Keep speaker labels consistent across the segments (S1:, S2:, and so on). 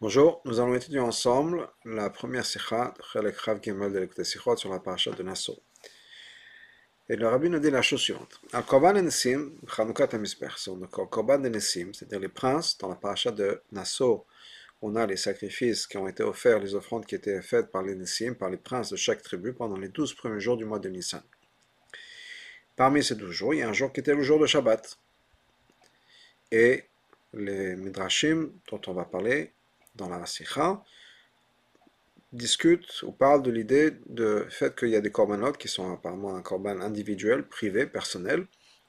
S1: Bonjour, nous allons étudier ensemble la première sikha, Chav Gimel de l'écoute sur la paracha de Nassau. Et le rabbi nous dit la chose suivante. Al Korban Nesim, Chanukah sur le Korban de Nesim, c'est-à-dire les princes, dans la paracha de Nassau, on a les sacrifices qui ont été offerts, les offrandes qui étaient faites par les Nesim, par les princes de chaque tribu pendant les douze premiers jours du mois de Nissan. Parmi ces douze jours, il y a un jour qui était le jour de Shabbat. Et les Midrashim, dont on va parler, dans la Sikha, discute ou parle de l'idée de fait qu'il y a des corbanotes qui sont apparemment un corban individuel, privé, personnel,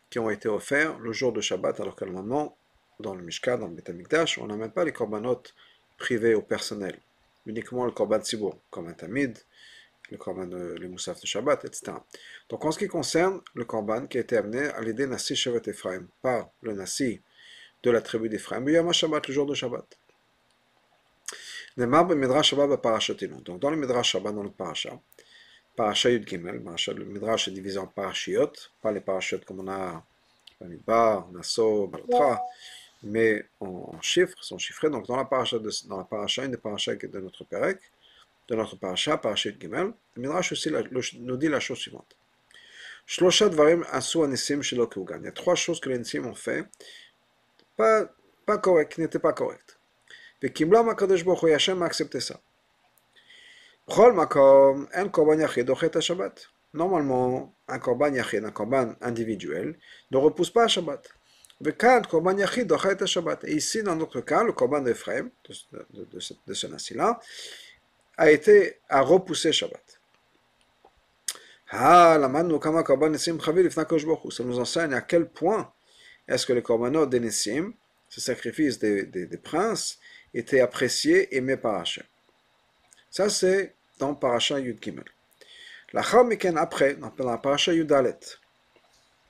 S1: qui ont été offerts le jour de Shabbat, alors que normalement, dans le Mishka, dans le Betamikdash, on n'a même pas les corbanotes privés ou personnels, uniquement le korban Tzibour, comme un Tamid, le korban de, les Moussaf de Shabbat, etc. Donc en ce qui concerne le korban qui a été amené à l'idée Nassi Shevet Ephraim, par le Nassi de la tribu d'Ephraim, il y a Shabbat, le jour de Shabbat. Donc dans le Midrash Shabbat, dans le Parasha, Parasha Yud Gimel, le Midrash est divisé en Parashiot, pas les Parashiot comme on a Bamidbar, Nassau, Balatra, mais en, chiffres, sont chiffrés. Donc dans la Parasha, de, dans la Parasha, une des Parashas de notre Perek, de notre Parasha, Parasha Yud Gimel, le Midrash aussi nous dit la chose suivante. Shloshat Varim Asu Il y a trois choses que les Nisim ont fait, pas, pas correctes, qui n'étaient pas correctes. Vekimlam HaKadosh Baruch Hu, Hachem a accepté ça. B'chol makom, en korban yachid dochet Shabbat. Normalement, un korban yachid, un korban individuel, ne repousse pas à Shabbat. Vekan, korban yachid dochet Shabbat. Et ici, dans notre cas, le korban d'Ephraim, de, de, de, de ce nassi-là, a été à repousser Shabbat. Ah, la manu kama korban nesim chavil Ça nous enseigne à quel point est-ce que les korbanot des nesim, ce sacrifice des, des princes, était apprécié, aimé par Hachem. Ça, c'est dans Parasha Yud Gimel. La Chamiken, après, dans la Parasha Yud Alet,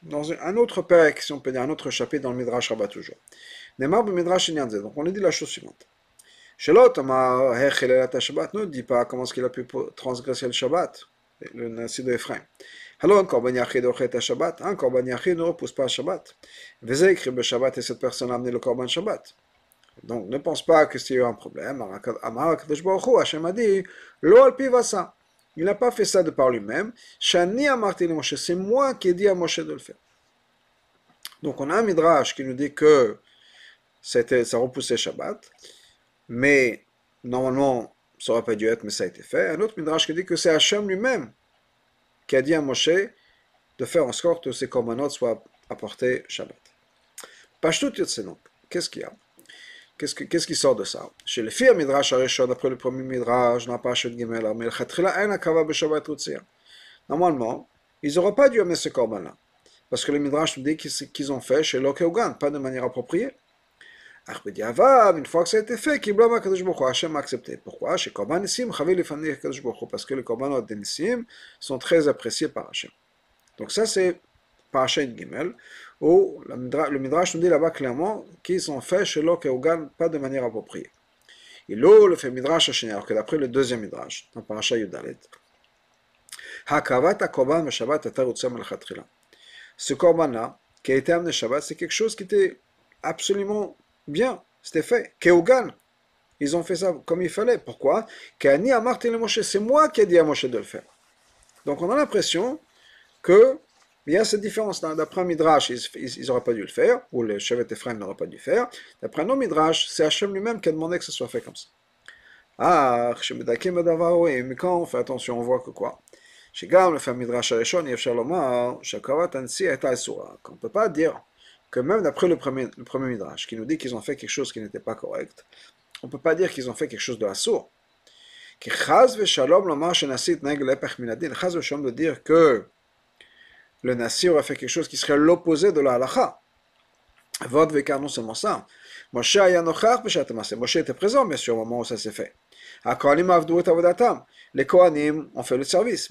S1: dans un autre perek, si on peut dire, un autre chapitre dans le Midrash Rabbah toujours. Nemar Midrash. Donc, on a dit la chose suivante. Shelot, Shabbat, ne dit pas comment est-ce qu'il a pu transgresser le Shabbat, le Nassi de Ephraim. Alors, un korban yachid ochet Shabbat, un korban yachid ne repousse pas Shabbat. Vezé écrit le Shabbat et cette personne a amené le korban Shabbat. Donc ne pense pas que c'est un problème. Hachem a dit, il n'a pas fait ça de par lui-même. Shani Moshe, c'est moi qui ai dit à Moshe de le faire. Donc on a un midrash qui nous dit que ça repoussait Shabbat, mais normalement ça aurait pas dû être, mais ça a été fait. Un autre midrash qui dit que c'est Hachem lui-même qui a dit à Moshe de faire en sorte que ces corbanotes soient apportés Shabbat. Pashtout donc, qu'est-ce qu'il y a? Qu'est-ce, que, qu'est-ce qui sort de ça? Filles Midrash Arishon, après le premier Midrash, pas de Gimel, mais le Akava Beshabat Normalement, ils n'auraient pas dû amener ce corban-là. Parce que le Midrash nous dit qu'ils ont fait chez Lokeugan, pas de manière appropriée. Une fois que ça a été fait, Kiblama Kadosh Boko, Hachem a accepté. Pourquoi? Chez Korban Nissim, Chavi Lefani Kadosh Boko, parce que les Korbanot Nissim sont très appréciés par Hachem. Donc ça, c'est Parashat Gimel, où le Midrash nous dit là-bas clairement qu'ils sont faits chez Lokeugan, pas de manière appropriée. Et l'eau le fait Midrash Hacheni, alors que d'après le deuxième Midrash, dans Parashat Yudalet, Hakavat Meshabat Atarutzam Al-Khatrila. Ce Korban-là, qui a été amené Shabbat, c'est quelque chose qui était absolument bien, c'était fait. Keugan, ils ont fait ça comme il fallait. Pourquoi? Kani Amarti le Moshe, c'est moi qui ai dit à Moshe de le faire. Donc on a l'impression que il y a cette différence-là. D'après un Midrash, ils n'auraient pas dû le faire, ou le Shevet Ephraim n'aurait pas dû le faire. D'après un autre Midrash, c'est Hachem lui-même qui a demandé que ce soit fait comme ça. Ah, mais quand on fait attention, on voit que quoi שגם לפי המדרש הראשון אי אפשר לומר שהקרבת הנשיא הייתה אסורה. On ne peut pas dire que même d'après le premier, le premier Midrash, qui nous dit qu'ils ont fait quelque chose qui n'était pas correct, on ne peut pas dire qu'ils ont fait quelque chose de assour. כי חס ושלום לומר שנשיא התנהג להפך מן הדין, חס ושלום de dire que le Nassi aurait fait quelque chose qui serait l'opposé de la halacha. Vod vekar, non seulement ça. Moshe Moshe était présent, bien sûr, au moment où ça s'est fait. Les Kohanim ont fait le service.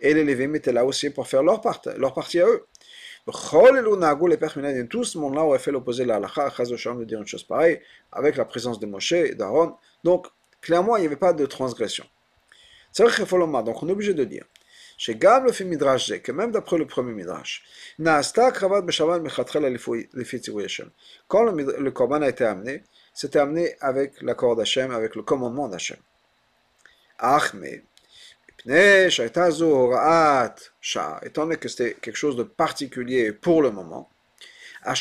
S1: Et les Lévim étaient là aussi pour faire leur, part, leur partie à eux. Tout ce monde-là aurait fait l'opposé de la halakha, de dire une chose pareille, avec la présence de Moshe et d'Aaron. Donc, clairement, il n'y avait pas de transgression. Donc, on est obligé de dire chez Gam le film Midrash que même d'après le premier Midrash, Naasta Kravat Beshavan Mechatchel Hashem. Quand le, le a été amené, c'était amené avec l'accord d'Hachem, avec le commandement d'Hachem. Achme, étant donné que c'était quelque chose de particulier pour le moment, à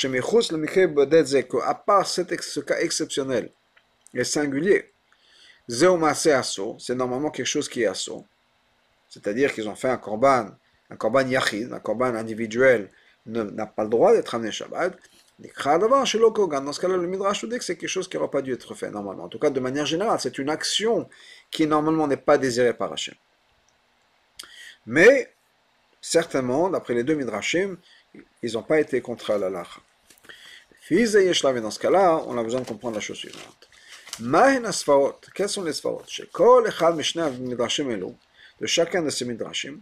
S1: part ce cas exceptionnel et singulier, c'est normalement quelque chose qui est asso. C'est-à-dire qu'ils ont fait un korban, un korban yachid, un korban individuel, n'a pas le droit d'être amené Shabbat. Dans ce cas-là, le Midrash nous dit que c'est quelque chose qui n'aurait pas dû être fait normalement. En tout cas, de manière générale, c'est une action qui normalement n'est pas désirée par Hachem. Mais, certainement, d'après les deux Midrashim, ils n'ont pas été contre la lacha. Dans ce cas-là, on a besoin de comprendre la chose suivante. Quels sont les sfarot de chacun de ces midrashim,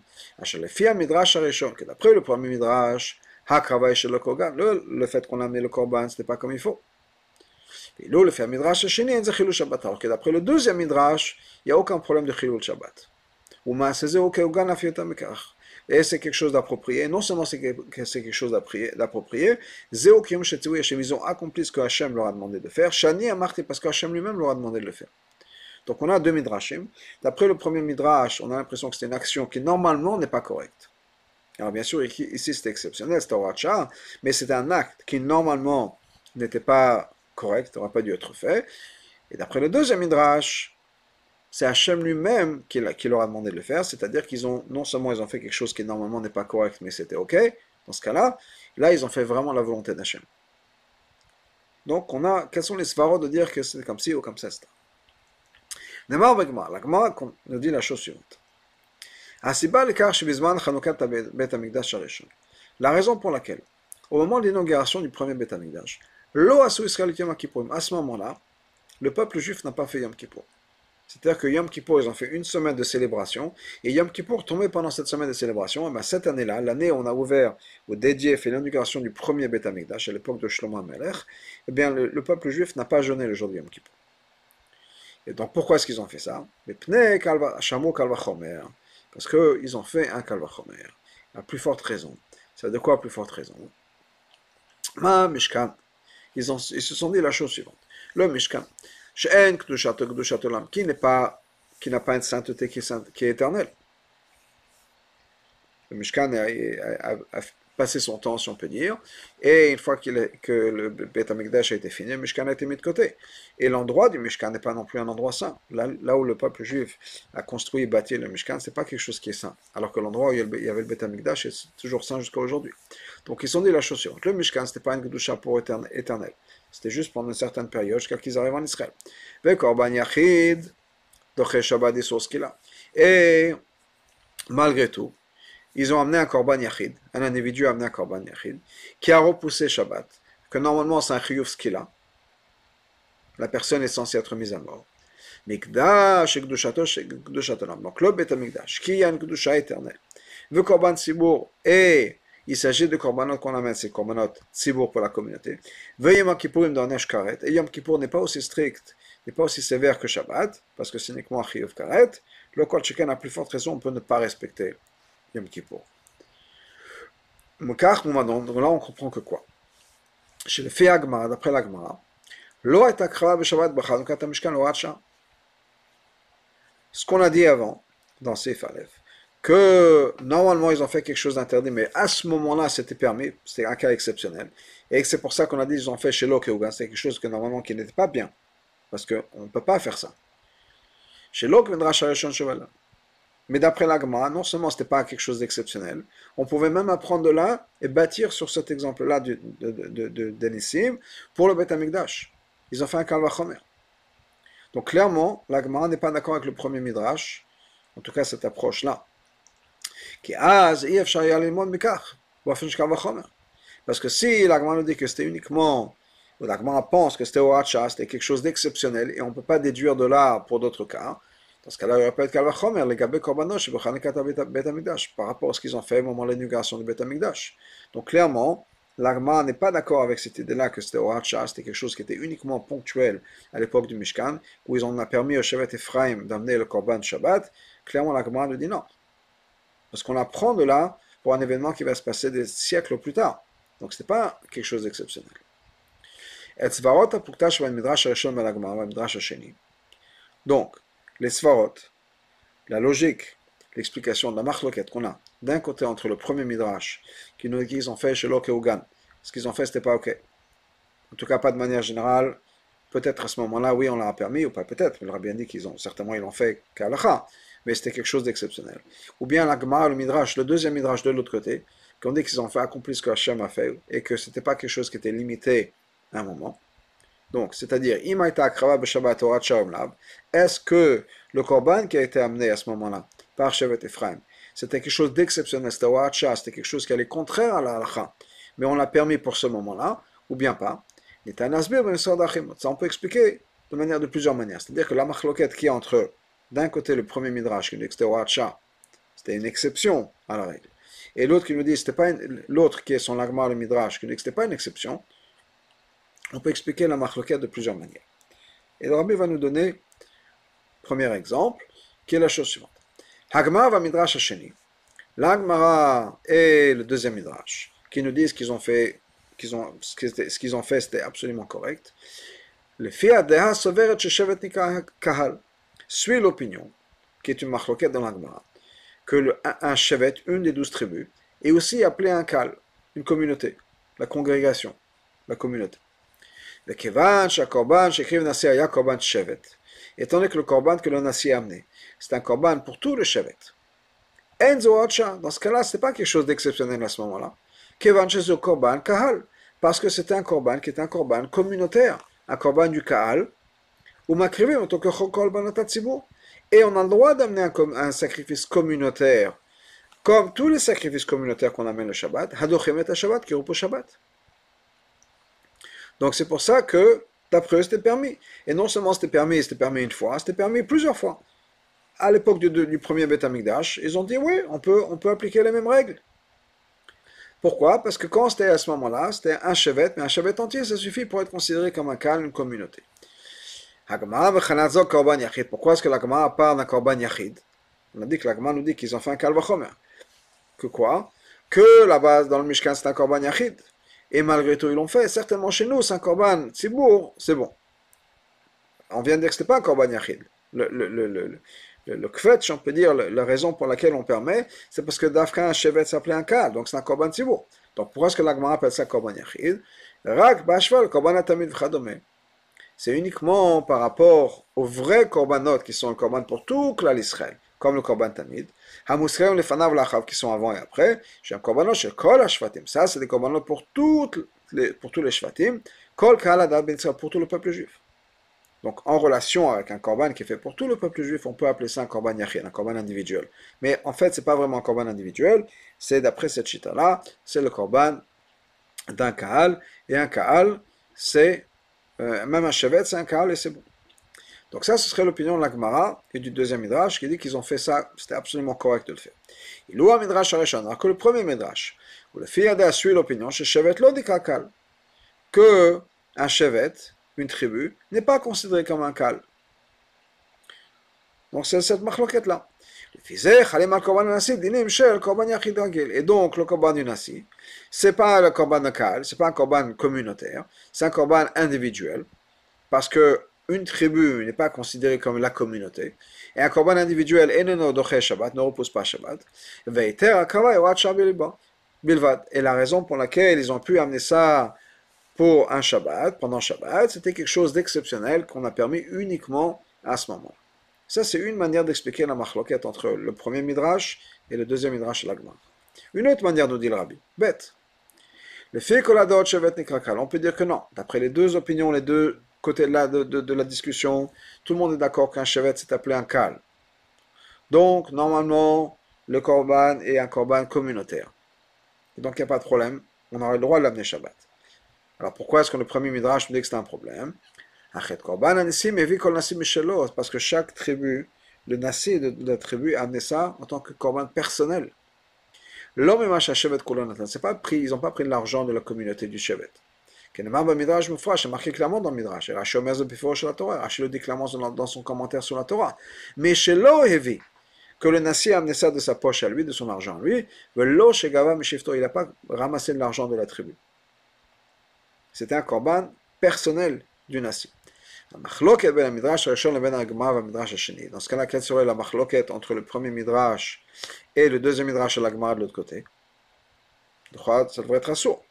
S1: midrash que d'après le premier midrash, le, le fait qu'on a amené le korban, ce n'était pas comme il faut. Et là, le fait midrash shabbat. Alors que d'après le deuxième midrash, il n'y a aucun problème de chilul shabbat. Et c'est quelque chose d'approprié. Non seulement c'est quelque chose d'approprié, ils ont accompli ce que Hachem leur a demandé de faire. Shani a marqué parce que Hachem lui-même leur a demandé de le faire. Donc on a deux midrashim. D'après le premier midrash, on a l'impression que c'est une action qui normalement n'est pas correcte. Alors bien sûr, ici c'est exceptionnel, c'est un mais c'est un acte qui normalement n'était pas correct, n'aurait pas dû être fait. Et d'après le deuxième midrash, c'est Hachem lui-même qui, leur a demandé de le faire, c'est-à-dire qu'ils ont, non seulement ils ont fait quelque chose qui normalement n'est pas correct, mais c'était ok, dans ce cas-là, là ils ont fait vraiment la volonté d'Hachem. Donc on a, quels sont les svaros de dire que c'est comme ci ou comme ça, c'est la Gemara nous dit la chose suivante. La raison pour laquelle, au moment de l'inauguration du premier Beth Amikdash, à ce moment-là, le peuple juif n'a pas fait Yom Kippur. C'est-à-dire que Yom Kippur, ils ont fait une semaine de célébration, et Yom Kippur tombait pendant cette semaine de célébration, et bien cette année-là, l'année où on a ouvert ou dédié, fait l'inauguration du premier Beth Amikdash, à l'époque de Shlomo Melech, eh bien le, peuple juif n'a pas jeûné le jour de Yom Kippur. Et donc pourquoi est-ce qu'ils ont fait ça? Parce qu'ils ont fait un kalvachomer. La plus forte raison. C'est de quoi plus forte raison? Ma Mishkan. Ils, se sont dit la chose suivante. Le Mishkan, qui n'est pas qui n'a pas une sainteté qui est, éternelle. Le Mishkan a, passé son temps, si on peut dire, et une fois que le Beth Amikdash a été fini, le Mishkan a été mis de côté. Et l'endroit du Mishkan n'est pas non plus un endroit saint. Là, où le peuple juif a construit et bâti le Mishkan, c'est pas quelque chose qui est saint. Alors que l'endroit où il y avait le Beth Amikdash est toujours saint jusqu'à aujourd'hui. Donc ils sont dit la chose suivante. Le Mishkan, c'était pas une Gdusha pour éternel. C'était juste pendant une certaine période jusqu'à qu'ils arrivent en Israël. Et malgré tout, ils ont amené un korban yachid, un individu a amené un korban yachid, qui a repoussé Shabbat, que normalement c'est un chiyuv skila, la personne est censée être mise à mort. Mikdash et Gdushatonam, donc le Bet Mikdash, qui a une Gdusha éternelle. Le korban Sibour, et il s'agit de korbanot qu'on amène, c'est korbanot Sibour pour la communauté. Veuillez Yom Kippurim dans Nesh Karet, et Yom Kippur n'est pas aussi strict, n'est pas aussi sévère que Shabbat, parce que c'est uniquement un chiyuv karet. Le Kol a plus forte raison, on peut ne pas respecter Yom Kippur. Donc là, on comprend que quoi? Chez le fait d'après l'Agmara, Lo et akra b'shabbat b'chanukat mishkan Ce qu'on a dit avant, dans Seif Aleph, que normalement ils ont fait quelque chose d'interdit, mais à ce moment-là c'était permis, c'était un cas exceptionnel, et c'est pour ça qu'on a dit qu'ils ont fait chez Lokeuga, c'est quelque chose que normalement qui n'était pas bien, parce qu'on ne peut pas faire ça. Chez Lok Midrash Cheval. Mais d'après l'Agma, non seulement ce n'était pas quelque chose d'exceptionnel, on pouvait même apprendre de là et bâtir sur cet exemple-là de, de, de, pour le Beth. Ils ont fait un Kalvachomer. Donc clairement, l'Agma n'est pas d'accord avec le premier Midrash, en tout cas cette approche-là. Parce que si l'Agma nous dit que c'était uniquement, ou l'Agma pense que c'était Oacha, c'était quelque chose d'exceptionnel, et on ne peut pas déduire de là pour d'autres cas, dans ce cas-là, il de Kalvachomer, les Gabé Korbanosh, par rapport à ce qu'ils ont fait au moment de l'inauguration du Bet Amikdash. Donc clairement, l'Agma n'est pas d'accord avec cette idée-là que c'était Ohacha, c'était quelque chose qui était uniquement ponctuel à l'époque du Mishkan, où ils ont permis au Shevet Ephraim d'amener le Korban Shabbat. Clairement, l'Agma nous dit non. Parce qu'on apprend de là pour un événement qui va se passer des siècles plus tard. Donc ce n'est pas quelque chose d'exceptionnel. Donc, les svarot, la logique, l'explication de la marloquette qu'on a d'un côté entre le premier midrash qui nous dit qu'ils ont fait chez Ougan, ce qu'ils ont fait c'était pas ok. En tout cas pas de manière générale. Peut-être à ce moment-là, oui, on l'a permis, ou pas peut-être, mais il aura bien dit qu'ils ont, certainement ils l'ont fait qu'à mais c'était quelque chose d'exceptionnel. Ou bien la le Midrash, le deuxième Midrash de l'autre côté, qui ont dit qu'ils ont fait accomplir ce que Hachem a fait, et que ce n'était pas quelque chose qui était limité à un moment. Donc, c'est-à-dire, est-ce que le korban qui a été amené à ce moment-là par Shevet Ephraim, c'était quelque chose d'exceptionnel, c'était c'était quelque chose qui allait contraire à la halakha, mais on l'a permis pour ce moment-là, ou bien pas? Ça, on peut expliquer de manière de plusieurs manières. C'est-à-dire que la machloquette qui est entre d'un côté le premier midrash qui nous dit que c'était une exception à la règle, et l'autre qui nous dit c'était pas l'autre qui est son lagma le midrash qui nous dit que c'était pas une exception, on peut expliquer la machloquette de plusieurs manières. Et le rabbi va nous donner premier exemple, qui est la chose suivante. Hagmar va midrash hasheni. L'Agmara et le deuxième midrash, qui nous disent qu'ils ont fait, qu'ils ont, ce qu'ils ont fait, c'était absolument correct. Le fiadeha soveret sheshevet kahal suit l'opinion, qui est une machloquette dans l'Agmara, que un chevet, une des douze tribus, est aussi appelé un kal, une communauté, la congrégation, la communauté. Étant donné que le korban que nasi a amené, c'est un korban pour tout le chevet. Enzo dans ce cas-là, ce n'est pas quelque chose d'exceptionnel à ce moment-là. Korban kahal, parce que c'est un korban qui est un korban communautaire, un korban du kahal, ou m'acrivez en tant que Et on a le droit d'amener un, un, sacrifice communautaire, comme tous les sacrifices communautaires qu'on amène le Shabbat, Hadochemet Shabbat, Kirupo Shabbat. Donc c'est pour ça que, d'après eux, c'était permis. Et non seulement c'était permis, c'était permis une fois, c'était permis plusieurs fois. À l'époque du, premier Beth ils ont dit oui, on peut, on peut appliquer les mêmes règles. Pourquoi? Parce que quand c'était à ce moment-là, c'était un chevet, mais un chevet entier, ça suffit pour être considéré comme un calme, une communauté. Pourquoi est-ce que la Gemara parle d'un korban yachid? On a dit que la nous dit qu'ils ont fait un kalvachomer. Que quoi? Que la base dans le Mishkan c'est un korban yachid. Et malgré tout ils l'ont fait. Certainement chez nous c'est un korban tzibour, c'est bon. On vient de dire que ce pas un korban yachid. Le, le, le, le, le, kvetch, on peut dire, la raison pour laquelle on permet, c'est parce que d'Afka, un chevet s'appelait un kal, donc c'est un korban tzibour. Donc pourquoi est-ce que la Gemara appelle ça korban yachid? Rak, bashval, korban atamid v'chadome c'est uniquement par rapport aux vrais korbanot qui sont le korban pour tout klal Israël, comme le korban tamid. Hamusreim les fanav lachav qui sont avant et après. Un korbanot chez kol hashvatim. Ça, c'est des korbanot pour, toutes les, pour tous les shvatim. Kol ben pour tout le peuple juif. Donc, en relation avec un korban qui est fait pour tout le peuple juif, on peut appeler ça un korban yachid, un korban individuel. Mais en fait, c'est pas vraiment un korban individuel. C'est d'après cette chita-là, c'est le korban d'un kaal. Et un kaal, c'est euh, même un chevet, c'est un kal et c'est bon. Donc ça, ce serait l'opinion de l'Agmara et du deuxième Midrash qui dit qu'ils ont fait ça, c'était absolument correct de le faire. Il ou un Midrash Arishon, alors que le premier Midrash, où le fille a suivi l'opinion, chez Chevet dit kal, que un Chevet, une tribu, n'est pas considéré comme un kal. Donc c'est cette machloquette là. Et donc le korban du nasi, c'est pas le korban local, c'est pas un korban communautaire, c'est un korban individuel, parce que une tribu n'est pas considérée comme la communauté, et un korban individuel Shabbat, ne repose pas Shabbat, et la raison pour laquelle ils ont pu amener ça pour un Shabbat, pendant Shabbat, c'était quelque chose d'exceptionnel qu'on a permis uniquement à ce moment. Ça, c'est une manière d'expliquer la machloquette entre le premier midrash et le deuxième midrash l'agma. Une autre manière, nous dit le rabbi, bête. Le fait que la dot chevet nikrakal, on peut dire que non. D'après les deux opinions, les deux côtés de de, la discussion, tout le monde est d'accord qu'un chevet s'est appelé un kal. Donc, normalement, le korban est un korban communautaire. Donc, il n'y a pas de problème. On aurait le droit de l'amener Shabbat. Alors, pourquoi est-ce que le premier midrash nous dit que c'est un problème? Parce que chaque tribu, le Nassi de, la tribu a ça en tant que korban personnel. L'homme et c'est pas pris, ils n'ont pas pris l'argent de la communauté du Shevet. Midrash c'est marqué clairement dans le Midrash. Dans son commentaire sur la Torah. Mais chez que le Nassi a amené ça de sa poche à lui, de son argent lui, il n'a pas ramassé de l'argent de la tribu. C'était un korban personnel du Nassi. Dans ce cas-là, quelle serait la machloket entre le premier et le deuxième la de l'autre côté Ça.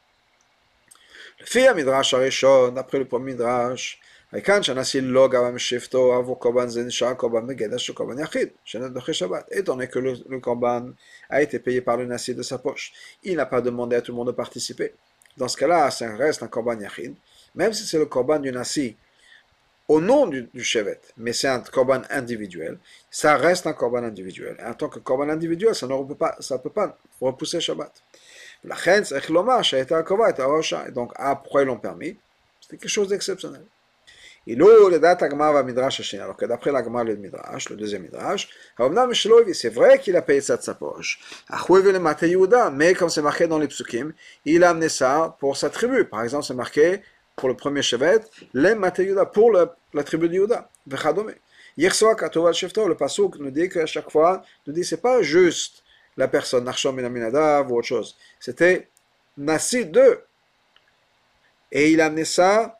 S1: Le fils midrash Arishon, après le premier midrash, העיקר שהנשיא לא גבה משבטו עבור קורבן זה נשאר קורבן בגדר של קורבן יחיד, שנדחה שבת. Étant donné que le, le corban a été payé par le nasi de sa poche, il n'a pas demandé à tout le monde de participer. Dans ce cas-là, ça reste un korban yachid, même si c'est le korban du nasi au nom du, du chevet, mais c'est un korban individuel, ça reste un korban individuel. Et en tant que korban individuel, ça ne peut pas, ça peut pas repousser Shabbat. La chen, c'est Donc, après, ils l'ont permis? C'était quelque chose d'exceptionnel. Alors que d'après la Gemara le Midrash, le deuxième Midrash, c'est vrai qu'il a payé ça de sa poche. Mais comme c'est marqué dans les psukim, il a amené ça pour sa tribu. Par exemple, c'est marqué pour le premier chevet, les Mateyuda, pour la tribu de Yehuda. Hier soir, le Pasuk nous dit qu'à chaque fois, nous dit c'est pas juste la personne, Narshom Minaminadav ou autre chose. C'était Nassi 2. Et il a amené ça,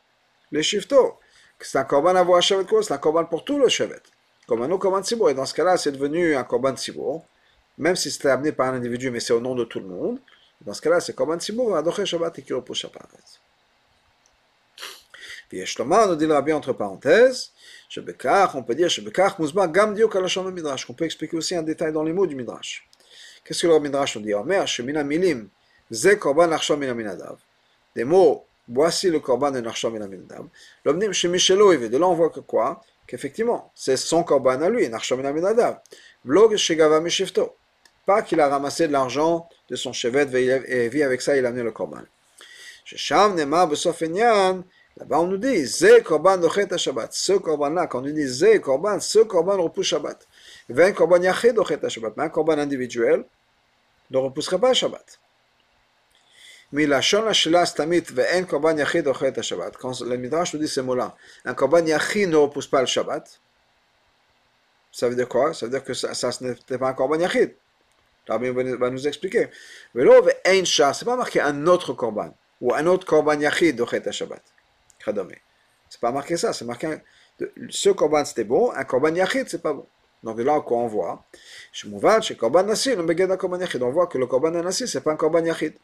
S1: les Shifto c'est un korban à voir Shevet c'est un korban pour tout le Shevet. Comme un autre korban Tzibour. Et dans ce cas-là, c'est devenu un korban Tzibour, même si c'était amené par un individu, mais c'est au nom de tout le monde. Dans ce cas-là, c'est korban Tzibour, Adoché Shabbat et repousse Shabbat. Puis Shlomo nous dit le entre parenthèses, on peut dire Shebekach Mouzba Gam Diok Midrash, qu'on peut expliquer aussi un détail dans les mots du Midrash. Qu'est-ce que le Midrash nous dit? Omer, Shemina Milim, Ze Korban Arshon Minaminadav. Des mots Voici le korban de Narsham et Aminadab. L'omnim chez Michelo, et de là on voit que quoi? Qu'effectivement, c'est son korban à lui, Narsham et Aminadab. Vlog chez Gava Mishifto. Pas qu'il a ramassé de l'argent de son chevet et vit avec ça, il a amené le korban. Chez Sham Nema Besofenyan, là-bas on nous dit Zé korban dochet Shabbat. Ce korban-là, quand on nous dit Zé korban, ce korban repousse Shabbat. Il y a un korban yachid dochet Shabbat, un korban individuel ne repoussera pas Shabbat. Mais la stamit ve'en korban yachid ochet Shabbat. Quand le Midrash nous dit ces mots-là, un korban yachid ne repousse pas le Shabbat. Ça veut dire quoi Ça veut dire que ça, ce n'était pas un korban yachid. Rabbi va nous expliquer. Mais Velo ve'en sha, c'est pas marqué un autre korban ou un autre korban yachid ochet Shabbat. Chadome. C'est pas marqué ça, c'est marqué un, ce korban c'était bon, un korban yachid c'est pas bon. Donc là, on voit, je m'ouvre, vois, je suis mouvard, je suis caban à s'y, on me regarde à caban à on voit que le caban à s'y, ce n'est pas un caban à s'y.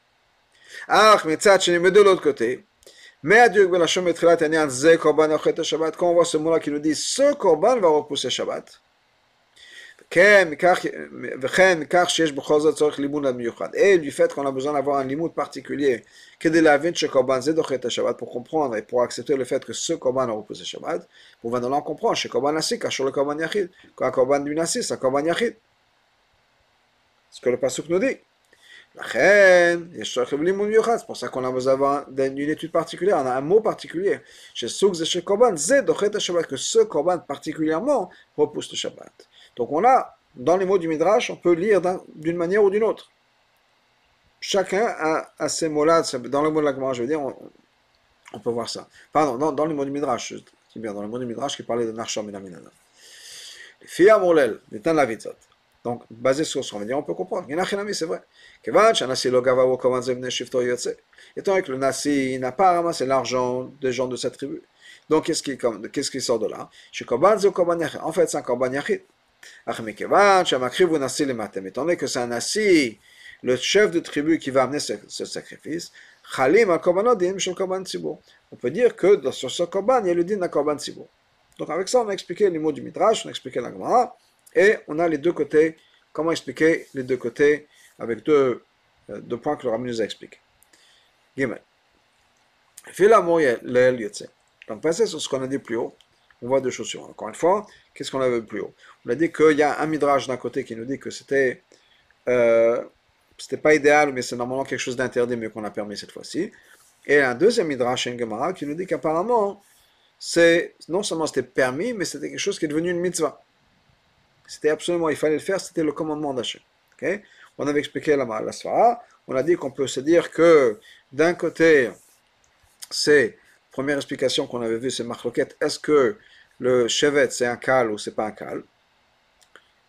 S1: Ah, mais ça, tu es de l'autre côté. Mais à Dieu, je suis mouvard à la chômage, il y a un zè on voit ce moulin qui nous dit, ce caban va repousser le sabbat. Et du fait qu'on a besoin d'avoir un limud particulier, que de la Shabbat pour comprendre et pour accepter le fait que ce korban a repoussé Shabbat, pour venir comprendre, chez korban nasi, sur le korban yachid, quand korban du nasi, c'est korban yachid. Ce que le pasuk nous dit. C'est pour ça qu'on a besoin d'une étude particulière, on a un mot particulier. Chez Souk chez Korban, Shabbat, que ce Korban particulièrement repousse le Shabbat. Donc on a, dans les mots du Midrash, on peut lire d'une manière ou d'une autre. Chacun a, a ces mots-là, dans le mot de la je veux dire, on, peut voir ça. Pardon, dans, dans les mots du Midrash, c'est bien, dans le mot du Midrash qui parlait de Narsham et Naminana. Les filles à Molel, de la Vitzot. Donc, basé sur ce qu'on va dire, on peut comprendre. c'est vrai. Étant donné que le Nasi n'a pas ramassé l'argent des gens de sa tribu. Donc, qu'est-ce qui, qu'est-ce qui sort de là? En fait, c'est un korban yachid. Étant donné que c'est un Nasi, le chef de tribu qui va amener ce, ce sacrifice, on peut dire que sur ce korban, il y a le din d'un korban tzibur. Donc, avec ça, on a expliqué les mots du Midrash, on a expliqué la Gemara. Et on a les deux côtés. Comment expliquer les deux côtés avec deux, euh, deux points que le Rami nous a expliqués? Gimel. Donc, passer sur ce qu'on a dit plus haut, on voit deux choses Encore une fois, qu'est-ce qu'on a vu plus haut? On a dit qu'il y a un midrash d'un côté qui nous dit que c'était euh, pas idéal, mais c'est normalement quelque chose d'interdit, mais qu'on a permis cette fois-ci. Et un deuxième midrash, un Gemara, qui nous dit qu'apparemment, non seulement c'était permis, mais c'était quelque chose qui est devenu une mitzvah. C'était absolument, il fallait le faire, c'était le commandement d'Hachem. On avait expliqué la, la Svara, on a dit qu'on peut se dire que d'un côté, c'est, première explication qu'on avait vue, c'est Marloquette, est-ce que le chevet c'est un cal ou c'est pas un cal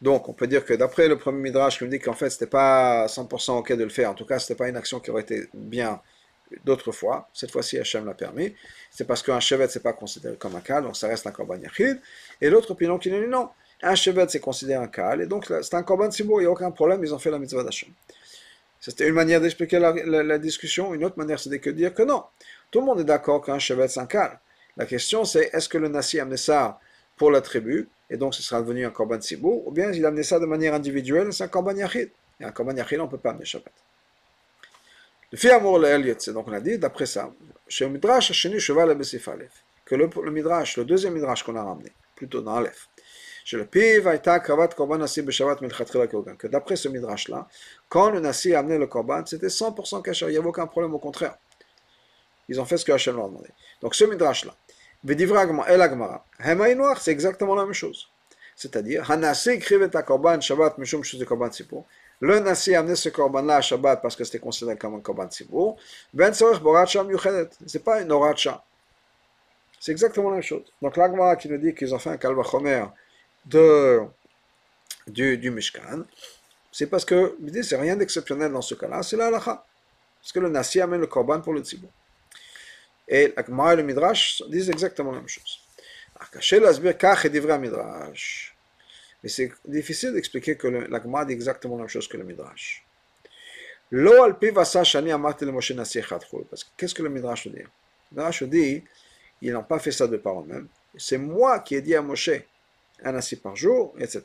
S1: Donc, on peut dire que d'après le premier Midrash qui me dit qu'en fait, c'était pas 100% ok de le faire, en tout cas, c'était pas une action qui aurait été bien d'autres fois, cette fois-ci Hachem l'a permis, c'est parce qu'un chevet c'est pas considéré comme un kal, donc ça reste un korban yachid, et l'autre opinion qui dit non, un chevet c'est considéré un kal, et donc c'est un korban sibour, il n'y a aucun problème, ils ont fait la mitzvah d'Hachem. C'était une manière d'expliquer la, discussion, une autre manière c'est de dire que non, tout le monde est d'accord qu'un chevet c'est un kal. La question c'est est-ce que le Nassi a amené ça pour la tribu, et donc ce sera devenu un korban sibour, ou bien il a amené ça de manière individuelle, c'est un korban yachid. Et un korban yachid, on ne peut pas amener Shabbat. Le Fiamour le donc on a dit, d'après ça, chez le Midrash, Cheval le que le, Midrash, le deuxième Midrash qu'on a ramené, plutôt dans Aleph, chez que d'après ce Midrash-là, quand le Nasi a amené le Korban, c'était 100% caché, il n'y avait aucun problème, au contraire. Ils ont fait ce que Hachem leur a demandé. Donc ce Midrash-là, C'est exactement la même chose. C'est-à-dire, Hanasi, écrivait ta Korban, le Nasi a amené ce korban-là à Shabbat parce que c'était considéré comme un korban tzibour. Ben C'est pas une oracha. C'est exactement la même chose. Donc l'agma qui nous dit qu'ils ont fait un kalvachomer de, du, du Mishkan, c'est parce que, il c'est rien d'exceptionnel dans ce cas-là, c'est la halacha. Parce que le Nasi amène le korban pour le tzibour. Et l'agma et le Midrash disent exactement la même chose. Midrash. Mais c'est difficile d'expliquer que la Gemara dit exactement la même chose que le Midrash. Parce que qu'est-ce que le Midrash veut dire? Le Midrash dit, ils n'ont pas fait ça de par eux-mêmes. C'est moi qui ai dit à Moshe, un assis par jour, etc.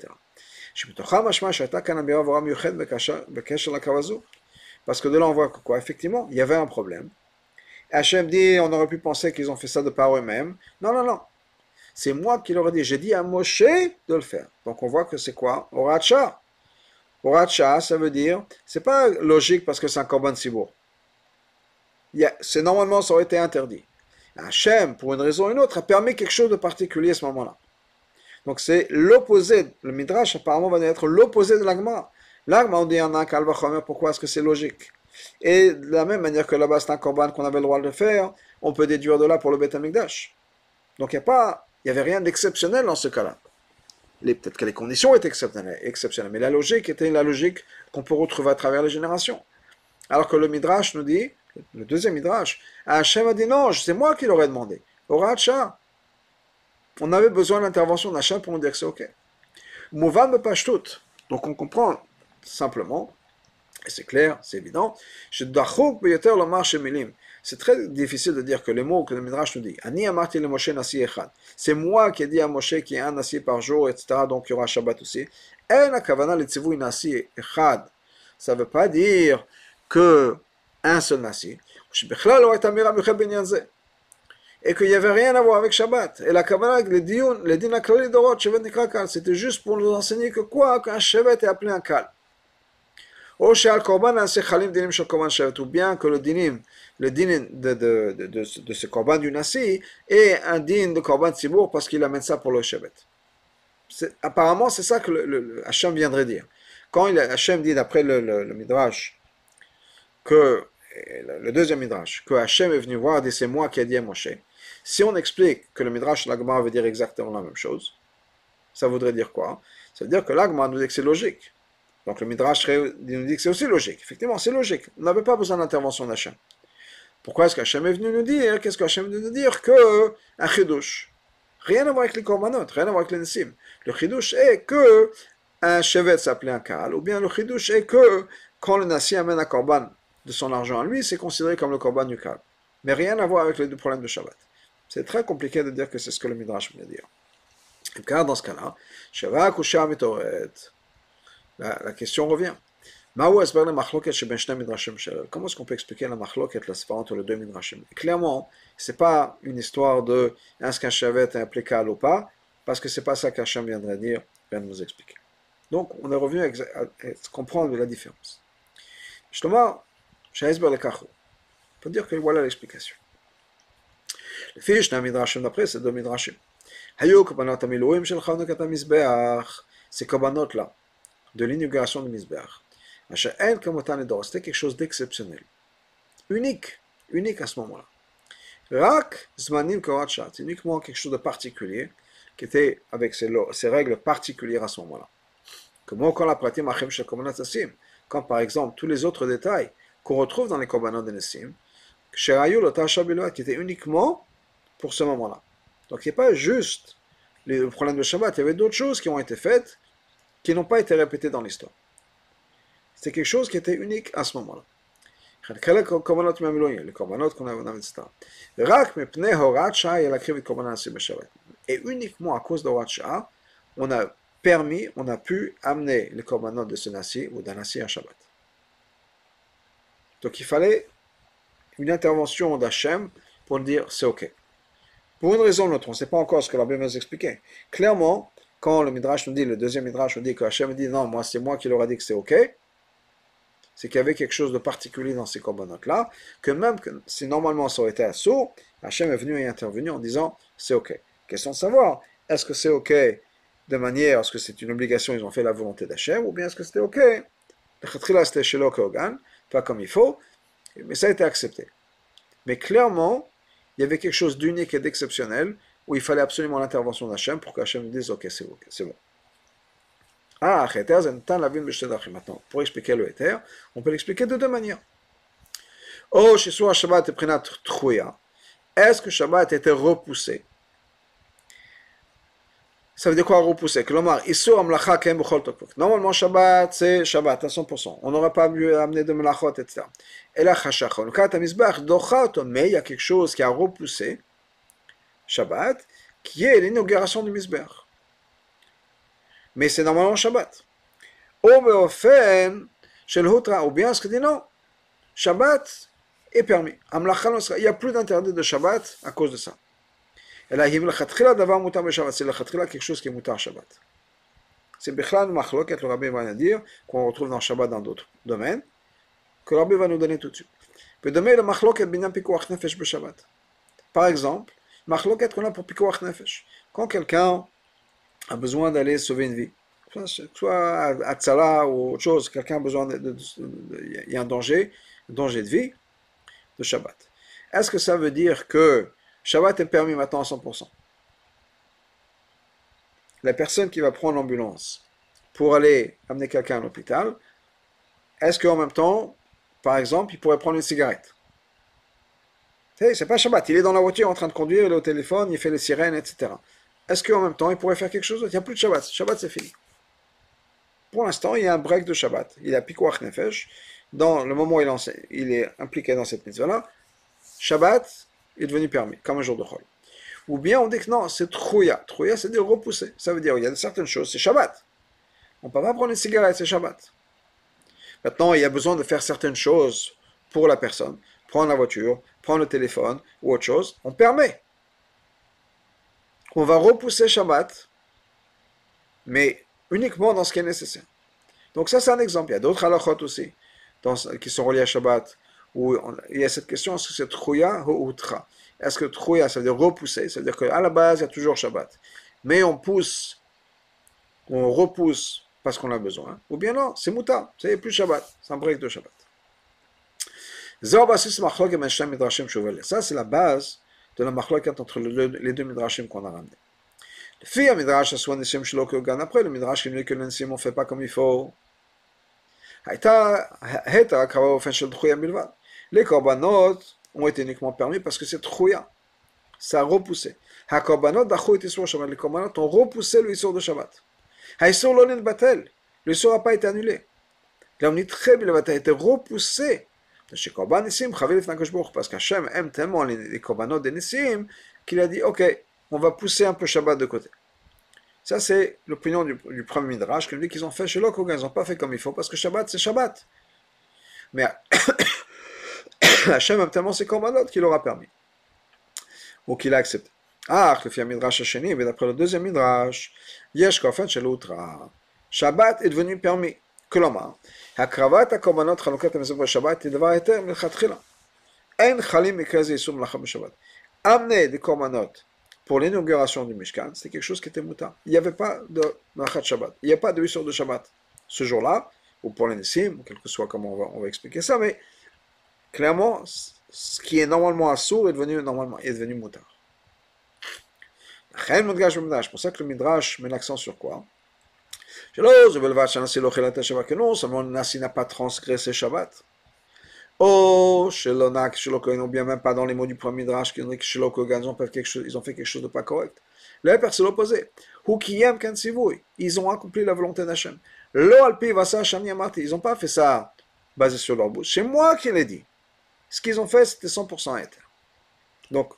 S1: Parce que de là on voit que quoi? Effectivement, il y avait un problème. Hachem dit, on aurait pu penser qu'ils ont fait ça de par eux-mêmes. Non, non, non. C'est moi qui leur ai dit. J'ai dit à Moshe de le faire. Donc on voit que c'est quoi? Oracha. Oracha, ça veut dire, c'est pas logique parce que c'est un korban sibour. C'est normalement, ça aurait été interdit. Hachem, pour une raison ou une autre, a permis quelque chose de particulier à ce moment-là. Donc c'est l'opposé. Le Midrash apparemment va être l'opposé de l'agma. L'agma, on dit en un pourquoi est-ce que c'est logique? Et de la même manière que là-bas c'est un korban qu'on avait le droit de faire, on peut déduire de là pour le Beth Donc il n'y a pas il n'y avait rien d'exceptionnel dans ce cas-là. Peut-être que les conditions étaient exceptionnelles, mais la logique était la logique qu'on peut retrouver à travers les générations. Alors que le Midrash nous dit, le deuxième Midrash, Hachem a dit non, c'est moi qui l'aurais demandé. Oracha. On avait besoin de l'intervention d'Hachem pour nous dire que c'est OK. Mouvan me pâche tout. Donc on comprend simplement, c'est clair, c'est évident, c'est très difficile de dire que les mots que le Midrash nous dit, c'est moi qui ai dit à Moshe qu'il y a un nasi par jour, etc., donc il y aura Shabbat aussi. Ça ne veut pas dire que un seul nasi, et qu'il n'y avait rien à voir avec Shabbat. Et la kavana, le din, le c'était juste pour nous enseigner que quoi, qu'un Shabbat est appelé un kal. Ou bien que le dinim, le din de, de, de, ce korban du nasi est un din de korban tzibour parce qu'il amène ça pour le shevet. Apparemment, c'est ça que le, Hachem viendrait dire. Quand il, Hachem dit d'après le, le, Midrash que, le deuxième Midrash, que Hachem est venu voir et c'est moi qui ai dit à Moshe, si on explique que le Midrash l'Agma veut dire exactement la même chose, ça voudrait dire quoi Ça veut dire que l'Agma nous dit que c'est logique. Donc le Midrash nous dit que c'est aussi logique. Effectivement, c'est logique. On n'avait pas besoin d'intervention d'Hachem. Pourquoi est-ce qu'Hachem est venu nous dire Qu'est-ce qu'Hachem est venu nous dire Que un chidouche? Rien à voir avec les korbanot, rien à voir avec les nessim. Le chidouche est que un chevet s'appelait un kal, ou bien le chidouche est que quand le nasi amène un korban de son argent à lui, c'est considéré comme le korban du kal. Mais rien à voir avec les deux problèmes de Shabbat. C'est très compliqué de dire que c'est ce que le Midrash voulait dire. Car dans ce cas-là, Shavak ou la, question revient. Comment est-ce qu'on peut expliquer la machloket, la séparation entre les deux midrashim? Clairement, ce n'est pas une histoire de est-ce qu'un shavet est applicable ou pas, parce que ce n'est pas ça qu'Hachem viendrait dire, vient de nous expliquer. Donc, on est revenu à, comprendre la différence. Justement, le Kachou. On peut dire que voilà l'explication. Le fiche d'un midrashim d'après, c'est deux midrashim. Hayuk, banat amilouim shel kabanot là, de l'inauguration de Misbeach. C'était quelque chose d'exceptionnel. Unique. Unique à ce moment-là. Rak Zmanim c'est uniquement quelque chose de particulier, qui était avec ses, règles particulières à ce moment-là. Comment quand la pratique machem shel korbanot asim, quand par exemple tous les autres détails qu'on retrouve dans les korbanot de Nessim, qui était uniquement pour ce moment-là. Donc il n'y a pas juste le problème de Shabbat, il y avait d'autres choses qui ont été faites qui n'ont pas été répétées dans l'histoire. C'est quelque chose qui était unique à ce moment-là. Et uniquement à cause de Horat on a permis, on a pu amener les korbanot de ce nasi ou d'un nasi à Shabbat. Donc il fallait une intervention d'Hachem pour dire c'est ok. Pour une raison ou l'autre, on ne sait pas encore ce que la Bible nous expliquer. Clairement, quand le Midrash nous dit, le deuxième Midrash nous dit que Hachem dit non, moi c'est moi qui leur a dit que c'est ok, c'est qu'il y avait quelque chose de particulier dans ces corbanotes-là, que même si normalement ça aurait été assaut, Hachem est venu et intervenu en disant c'est ok. Question de savoir, est-ce que c'est ok de manière, est-ce que c'est une obligation, ils ont fait la volonté d'Hachem, ou bien est-ce que c'était ok? Le c'était chez pas comme il faut, mais ça a été accepté. Mais clairement, il y avait quelque chose d'unique et d'exceptionnel où il fallait absolument l'intervention d'Hachem pour qu'Hachem dise Ok, c'est bon. C'est bon. Ah, maintenant, pour expliquer le Ether, on peut l'expliquer de deux manières. Oh, chez soi, Shabbat est Est-ce que Shabbat était repoussé? Ça veut dire quoi repousser Normalement, Shabbat, c'est Shabbat à 100%. On n'aurait pas mieux amener de melachot, etc. Et là, mais il y a quelque chose qui a repoussé Shabbat, qui est l'inauguration du Misber. Mais c'est normalement Shabbat. Ou bien ce que dit non, Shabbat est permis. Il n'y a plus d'interdit de Shabbat à cause de ça. C'est la quelque chose qui est moutar Shabbat. C'est Bechlan Machloket, le rabbi va nous dire, qu'on retrouve dans Shabbat dans d'autres domaines, que le rabbi va nous donner tout de suite. Par exemple, qu'on pour Quand quelqu'un a besoin d'aller sauver une vie, soit à Tzala ou autre chose, quelqu'un a besoin de. Il y a un danger, un danger de vie, de Shabbat. Est-ce que ça veut dire que Shabbat est permis maintenant à 100% La personne qui va prendre l'ambulance pour aller amener quelqu'un à l'hôpital, est-ce qu'en même temps, par exemple, il pourrait prendre une cigarette? C'est pas Shabbat, il est dans la voiture en train de conduire, il est au téléphone, il fait les sirènes, etc. Est-ce qu'en même temps, il pourrait faire quelque chose Il n'y a plus de Shabbat. Shabbat, c'est fini. Pour l'instant, il y a un break de Shabbat. Il a Pikuach Nefesh. Dans le moment où il, est impliqué dans cette mitzvah-là, Shabbat, est devenu permis, comme un jour de Chol. Ou bien on dit que non, c'est trouya. Trouya, c'est dire repousser. Ça veut dire, il y a certaines choses, c'est Shabbat. On ne peut pas prendre une cigarette, c'est Shabbat. Maintenant, il y a besoin de faire certaines choses pour la personne. Prendre la voiture, prendre le téléphone ou autre chose. On permet. On va repousser Shabbat, mais uniquement dans ce qui est nécessaire. Donc ça, c'est un exemple. Il y a d'autres halachot aussi, qui sont reliés à Shabbat, où il y a cette question, est-ce que c'est Trouya ou Tra Est-ce que Trouya, ça veut dire repousser, ça veut dire qu'à la base, il y a toujours Shabbat. Mais on pousse, on repousse parce qu'on a besoin. Ou bien non, c'est Mouta, c'est plus Shabbat, c'est un break de Shabbat. Ça, c'est la base de la machloket entre les deux midrashim qu'on a ramené. ramenés. Fi midrash aswan nishim shlo kogan. Après, le midrash qui dit que les nishim on fait pas comme il faut. Heta akara ofen shel dchouya milvad. Les korbanot ont été uniquement permis parce que c'est dchouya. Ça a repoussé. Ha korbanot dachou et isur shabbat. Les korbanot ont repoussé le isur de shabbat. Ha isur lo batel. Le isur n'a pas été annulé. L'omnit cheb a été repoussé chez Korban Nissim, Chavil Fnakoshbourg, parce qu'Hachem aime tellement les, les korbanot de Nissim qu'il a dit, ok, on va pousser un peu Shabbat de côté. Ça, c'est l'opinion du, premier Midrash qui dit qu'ils ont fait chez Lokogan, ils n'ont pas fait comme il faut, parce que Shabbat, c'est Shabbat. Mais Hachem aime tellement ses commandants qu'il aura permis. Ou qu'il a accepté. Ah, le Midrash Hacheni, mais d'après le deuxième Midrash, Yesh Kofen chez l'Outra. Shabbat est devenu permis כלומר, הקרבת הקורבנות חלוקת המזוג בשבת היא דבר היתר מלכתחילה. אין חלים מקרה זה איסור מלאכה בשבת. Amener des korbanot pour l'inauguration du Mishkan, c'était quelque chose qui était mouta. Il n'y avait pas de Machat Shabbat. Il n'y a pas de Hussur de Shabbat ce jour-là, ou pour les Nissim, quel que soit comment on va, on va expliquer ça, mais clairement, ce qui est normalement assourd est devenu normalement est devenu moutar. C'est pour ça que le Midrash met l'accent sur quoi que non seulement le Nasi n'a pas transgressé Shabbat. Oh, chez l'Onak, chez l'Okohen, ou bien même pas dans les mots du premier Midrash, qui dit que chez l'Okohen, ils ont fait quelque chose, ils ont fait quelque chose de pas correct. Le c'est l'opposé. Ils ont accompli la volonté d'Hachem. Lo vasa. Ils n'ont pas fait ça basé sur leur bouche. C'est moi qui l'ai dit. Ce qu'ils ont fait, c'était 100% éther. Donc,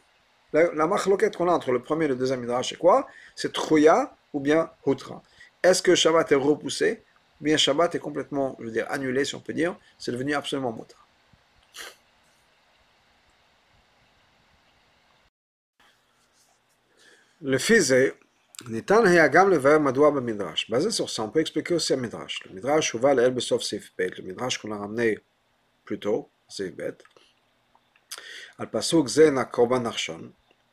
S1: la, la qu'on a entre le premier et le deuxième Midrash, c'est quoi? C'est Troya ou bien Hutra. Est-ce que Shabbat est repoussé? Ou Bien, Shabbat est complètement, je veux dire, annulé, si on peut dire. C'est devenu absolument moutard. Le Fizé, Nitan Hayagam Lever Madoua Midrash. Basé sur ça, on peut expliquer aussi un Midrash. Le Midrash Ouval El Besof Seifbet, le Midrash qu'on a ramené plus tôt, Seifbet. Al Pasuk Zena Korban Arshon,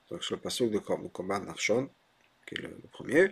S1: donc sur le Pasuk de Korban Arshon, qui est le premier.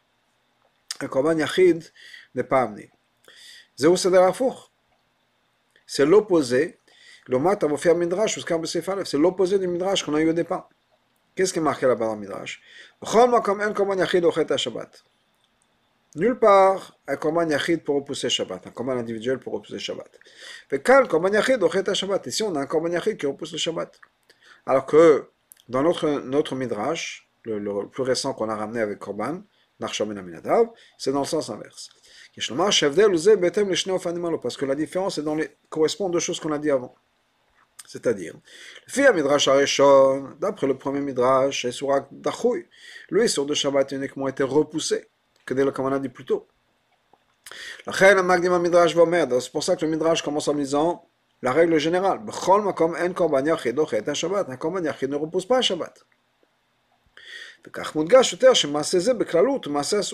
S1: Un korban yachid n'est pas amené. C'est l'opposé, c'est l'opposé du midrash qu'on a eu au départ. Qu'est-ce qui est marqué là-bas dans le Midrash? Nulle part un korban yachid pour repousser Shabbat, un korban individuel pour repousser Shabbat. Ici, on a un korban yachid qui repousse le Shabbat? Alors que dans notre, notre Midrash, le, plus récent qu'on a ramené avec korban, c'est dans le sens inverse. Parce que la différence est dans les, correspond aux deux choses qu'on a dit avant. C'est-à-dire, le Midrash d'après le premier Midrash, et sur Dachoui, lui, sur de Shabbat, uniquement été repoussé, que dès le comme on a dit plus tôt. C'est pour ça que le Midrash commence en disant la règle générale. Un korban yachid ne repousse pas Shabbat.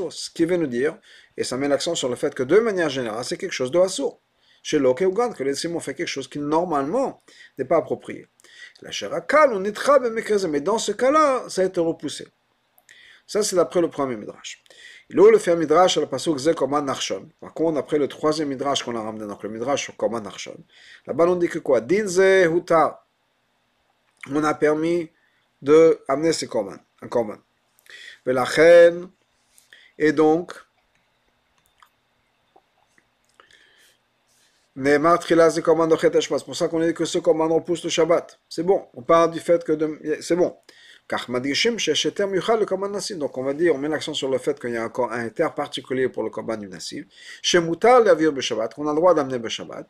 S1: Ce qui veut nous dire, et ça met l'accent sur le fait que de manière générale, c'est quelque chose de assourd chez l'Okeougan, que les Simons fait quelque chose qui normalement n'est pas approprié. La Sherakal, on mais dans ce cas-là, ça a été repoussé. Ça, c'est d'après le premier Midrash. Il le fait Midrash à la Pasuk Ze Korban Nachshon. Par contre, après le troisième Midrash qu'on a ramené, donc le Midrash sur Korban Nachshon, là-bas on dit que quoi Dinze Huta. On a permis de amener ces Korban, un Korban. Mais la reine, et donc, c'est pour ça qu'on dit que ce commandement repousse le Shabbat. C'est bon. On parle du fait que c'est bon. Donc on va dire, on met l'accent sur le fait qu'il y a encore un terre particulier pour le combat du Nassib. Chez Moutal Shabbat, qu'on a le droit d'amener le Shabbat.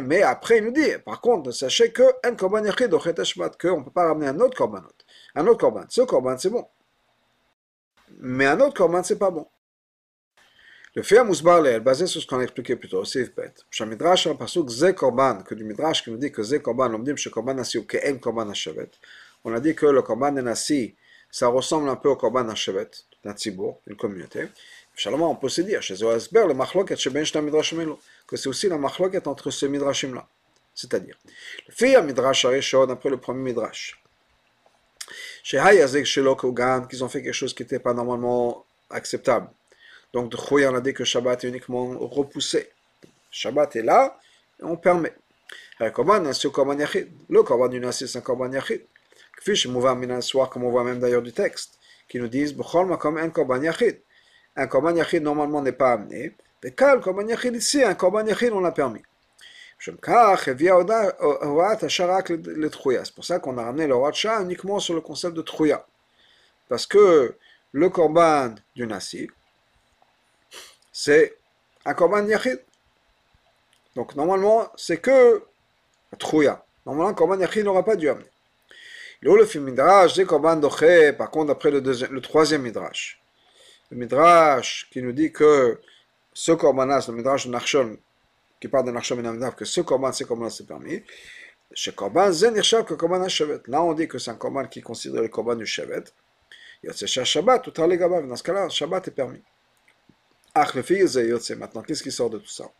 S1: Mais après il nous dit, par contre, sachez que un Shabbat, qu'on ne peut pas ramener un autre korban. Un autre korban. Ce korban c'est bon. Mais un autre korban c'est pas bon. Le fait à basé sur ce qu'on a expliqué plus tôt, c'est bête. Chez Midrash, un pasuk Ze Korban, que du Midrash qui nous dit que Ze Korban, on dit que Korban Nasi ou Korban. On a dit que le Korban Nasi, ça ressemble un peu au Korban Hashevet, d'un tzibour, d'une communauté. Shalom, on peut se dire, chez Zoasber, le machloket chez Ben Midrashim que c'est aussi la machloket entre ces Midrashim-là. C'est-à-dire, le fait à Midrash Arishon, après le premier Midrash, chez Hayazek, chez Lokogan, qu'ils ont fait quelque chose qui n'était pas normalement acceptable. Donc, de on a dit que Shabbat est uniquement repoussé. Shabbat est là, on permet. Le korban du Nasi, c'est un korban yachid. Comme on voit même d'ailleurs du texte, qui nous disent, un korban yachid. Un korban normalement, n'est pas amené. Mais le korban yachid ici, un korban yachid, on l'a permis. C'est pour ça qu'on a ramené le roi uniquement sur le concept de Trouya. Parce que le korban du Nasi, c'est un korban yachid. Donc normalement, c'est que trouya. Normalement, korban yachid n'aura pas dû amener. Le film midrash, c'est korban doché, par contre, après le, deuxième, le troisième midrash. Le midrash qui nous dit que ce korban le midrash de Nachshon, qui parle de Nachshon et que ce korban, c'est korban c'est permis. Chez korban, zen que korban shevet. Là, on dit que c'est un korban qui considère le korban du shevet. Il y a ce Shabbat, tout à Dans ce cas-là, Shabbat est permis. Ach, le fils Yotse, maintenant, qu'est-ce qui sort de tout ça?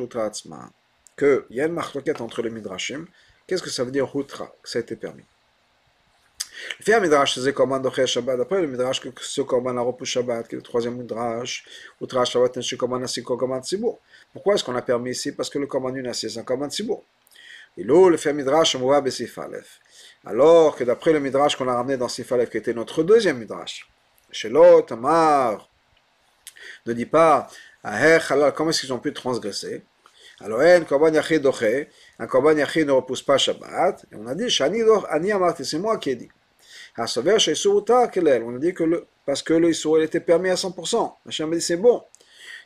S1: Utra Atzma, qu'il y a une marloquette entre les Midrashim, qu'est-ce que ça veut dire Utra, que ça a été permis le Fait Midrash, c'est Korban Docher Shabbat. D'après le Midrash, que ce Korban la repousse Shabbat, qui est le troisième Midrash, ou Trash Shabbat, Nshi Korban Asiko Korban Tzibour. Pourquoi est-ce qu'on a permis ici Parce que le Korban Unassi, c'est un Korban Tzibour. Et le Midrash, on. Alors que d'après le Midrash qu'on a ramené dans Sif qui était notre deuxième Midrash, chez l'autre, Amar, ne dit pas, alors comment est-ce qu'ils ont pu transgresser alors, un korban yachid doche, un korban yachid ne repousse pas Shabbat. Et on a dit, c'est moi qui ai dit. On a dit que le, parce que le Issour était permis à 100%. Hachem a dit c'est bon.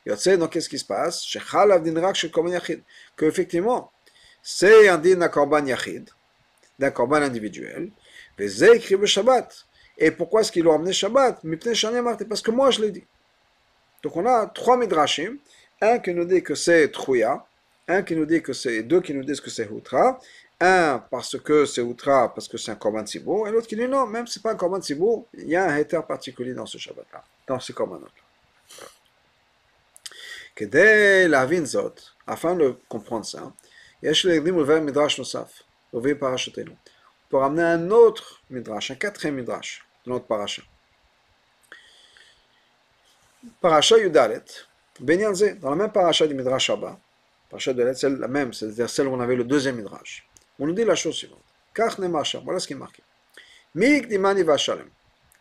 S1: donc qu'est-ce qui se passe? Que effectivement, c'est un din d'un korban yachid, d'un korban individuel, écrit le Shabbat. Et pourquoi est-ce qu'ils l'ont amené Shabbat? Parce que moi je l'ai dit. Donc on a trois midrashim, un qui nous dit que c'est Trouya, un qui nous dit que c'est, deux qui nous disent que c'est Hutra, un parce que c'est Outra, parce que c'est un Korban Tzibour, et l'autre qui dit non, même si ce n'est pas un Korban Tzibour, il y a un héter particulier dans ce Shabbat-là, dans ce Korbanot-là. Dès la Vinzot, afin de comprendre ça, y a le Midrash Nosaf, au Parachatenu, pour amener un autre Midrash, un quatrième Midrash, de notre Paracha. Paracha Yudalet, Benyanze, dans la même Paracha du Midrash Abba, Paracha de c'est la même, c'est-à-dire celle où on avait le deuxième Midrash. On nous dit la chose suivante. Voilà ce qui est marqué.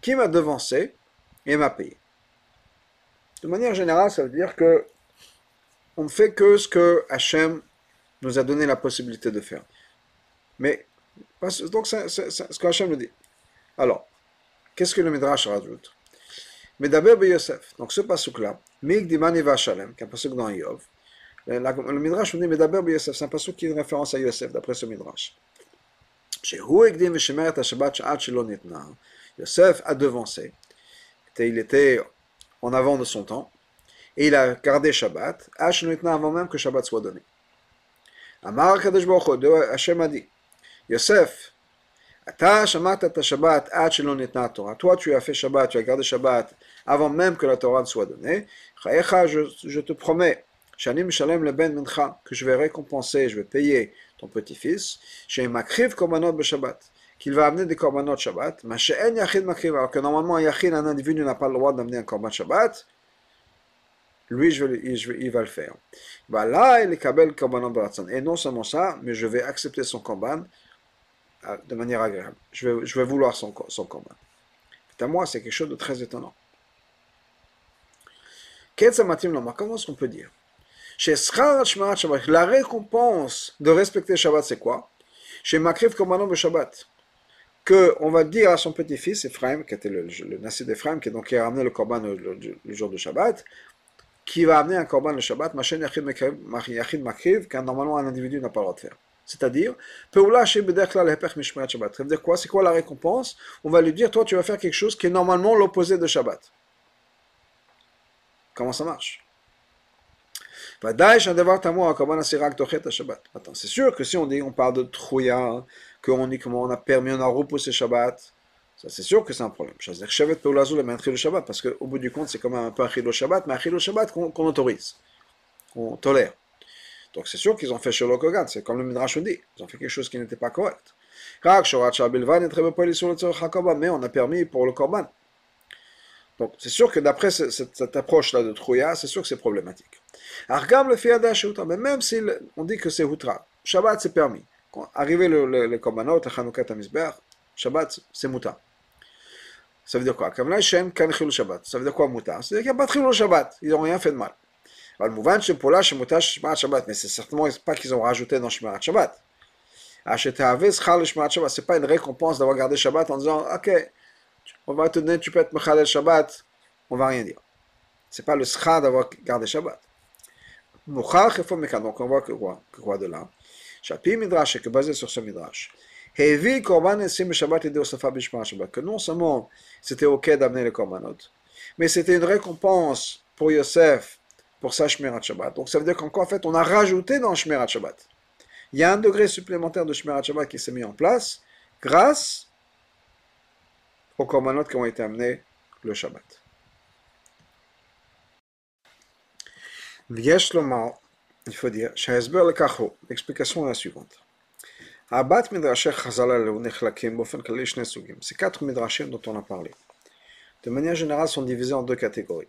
S1: Qui m'a devancé et m'a payé. De manière générale, ça veut dire que on ne fait que ce que Hachem nous a donné la possibilité de faire. Mais, donc c'est ce que Hachem nous dit. Alors, qu'est-ce que le Midrash rajoute? Medaber Yosef. Donc ce pasuk-là, Vashalem, qui est un pasuk dans Yov, le Midrash nous dit Medaber Yosef, c'est un passage qui est une référence à Yosef, d'après ce Midrash. Yosef a devancé, il était en avant de son temps, et il a gardé Shabbat, avant même que Shabbat soit donné. Amar Kadesh Baruch Hashem a dit, Yosef, toi tu as fait Shabbat, tu as gardé Shabbat avant même que la Torah soit donnée, je, je te promets Que je vais récompenser, je vais payer ton petit-fils, chez Makriv Korbanot Shabbat, qu'il va amener des Korbanot Shabbat, mais chez En Yachid Makriv, alors que normalement Yachid, un individu n'a pas le droit d'amener un Korban Shabbat, lui, je vais, il va le faire. Bah là, il est Kabel Korbanot Baratzon. Et non seulement ça, mais je vais accepter son Korban de manière agréable. Je vais, je vais vouloir son, son Korban. À moi, c'est quelque chose de très étonnant. Comment est-ce qu'on peut dire la récompense de respecter Shabbat, c'est quoi? Chez Makriv Korbanon Shabbat. Que on va dire à son petit-fils, Ephraim, qui était le, le, le d'Ephraim, qui, donc, qui a amené le Korban le, jour de Shabbat, qui va amener un Korban le Shabbat, Machen Yachid Makriv, qu'un normalement un individu n'a pas le droit de faire. C'est-à-dire, Ça veut dire quoi? C'est quoi la récompense? On va lui dire, toi tu vas faire quelque chose qui est normalement l'opposé de Shabbat. Comment ça marche? C'est sûr que si on dit, on parle de trouya, qu'on comment on a permis, on a repoussé Shabbat, ça c'est sûr que c'est un problème. Parce qu'au bout du compte, c'est quand même un peu un Shabbat, mais un Shabbat qu'on autorise, qu'on tolère. Donc c'est sûr qu'ils ont fait Shalom Kogan, c'est comme le Midrash dit, ils ont fait quelque chose qui n'était pas correct. Mais on a permis pour le Korban. Donc c'est sûr que d'après cette, approche-là de Trouya, c'est sûr que c'est problématique. Argam le fiada mais même si on dit que c'est Hutra, Shabbat c'est permis. Arrivé le, le, le le Chanukah Shabbat c'est Muta. Ça veut dire quoi? Shabbat. Ça veut dire quoi Muta C'est-à-dire qu'il n'y a pas de Shabbat, ils n'ont rien fait de mal. Alors le mouvement, c'est pour là, Shemuta, Shemarat Shabbat, mais c'est certainement pas qu'ils ont rajouté dans Shemarat Shabbat. C'est pas une récompense d'avoir gardé Shabbat en disant, ok, on va te donner, tu peux être Shabbat, on va rien dire. C'est pas le schar d'avoir gardé Shabbat. Donc on voit que quoi, que quoi de là Chapi Midrash, que basé sur ce Midrash. Hevi Korban Esim Shabbat et Osofa Bishmar Shabbat. Que non seulement c'était ok d'amener le Korbanot, mais c'était une récompense pour Yosef pour sa Shmirat Shabbat. Donc ça veut dire qu'encore en fait on a rajouté dans Shmirat Shabbat. Il y a un degré supplémentaire de Shmirat Shabbat qui s'est mis en place grâce aux korbanot qui ont été amenés le Shabbat. il faut dire, l'explication est la suivante. Abat Ces quatre midrashim dont on a parlé, de manière générale, sont divisés en deux catégories.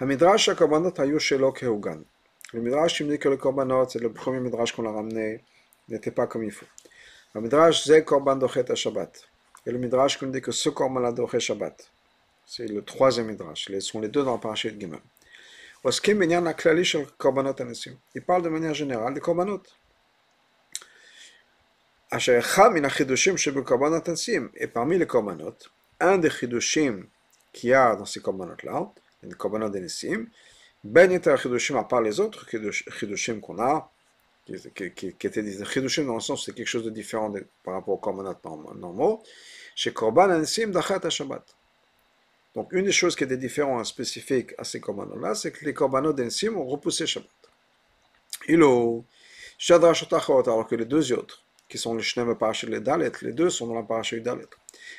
S1: Le midrash, il me dit que le korbanot, c'est le premier midrash qu'on a ramené, n'était pas comme il faut. Le midrash, c'est korban dochet Shabbat. Et le midrash, qui dit que ce korban la Shabbat. C'est le troisième midrash. Ils sont les deux dans le parachet de Gimel. Il parle de manière générale des korbanot. Et parmi les korbanot, un des chidushim qu'il y a dans ces korbanot-là, les korbanot d'Enessim, ben yeter chidushim à part les autres chidushim qu'on a, qui, étaient des chidushim dans le sens c'est quelque chose de différent par rapport aux korbanot normaux, chez korban Enessim dachat Shabbat. Donc, une des choses qui était différente, spécifique à ces korbanos-là, c'est que les korbanos d'Ensim ont repoussé Shabbat. Ilo, Shadrashot alors que les deux autres, qui sont les Shnem et les Dalet, les deux sont dans la Parashat Dalet.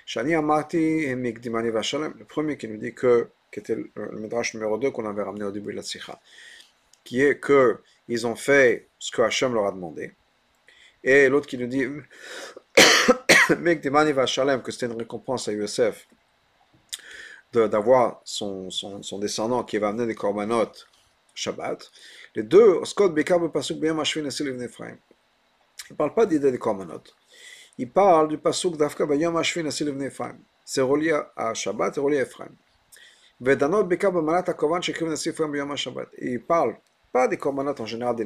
S1: Shani Amati et Mikdimani Vashalem, le premier qui nous dit que, qui était le, Midrash numéro 2 qu'on avait ramené au début de la Sikha, qui est que ils ont fait ce que Hachem leur a demandé. Et l'autre qui nous dit Mikdimani Vashalem, que c'était une récompense à Yosef d'avoir son, son, son, descendant qui va amener des korbanot Shabbat. Les deux, Scott Bekab Pasuk Beyam Ashvin Esil Ephraim. Il ne parle pas d'idée des korbanot. Il parle du Pasuk Dafka Beyam Ashvin Esil Ephraim. C'est relié à Shabbat et relié à Ephraim. Bekab Malat HaKovan Shekrim Esil Ephraim Beyam Shabbat. Et il parle pas des korbanot en général des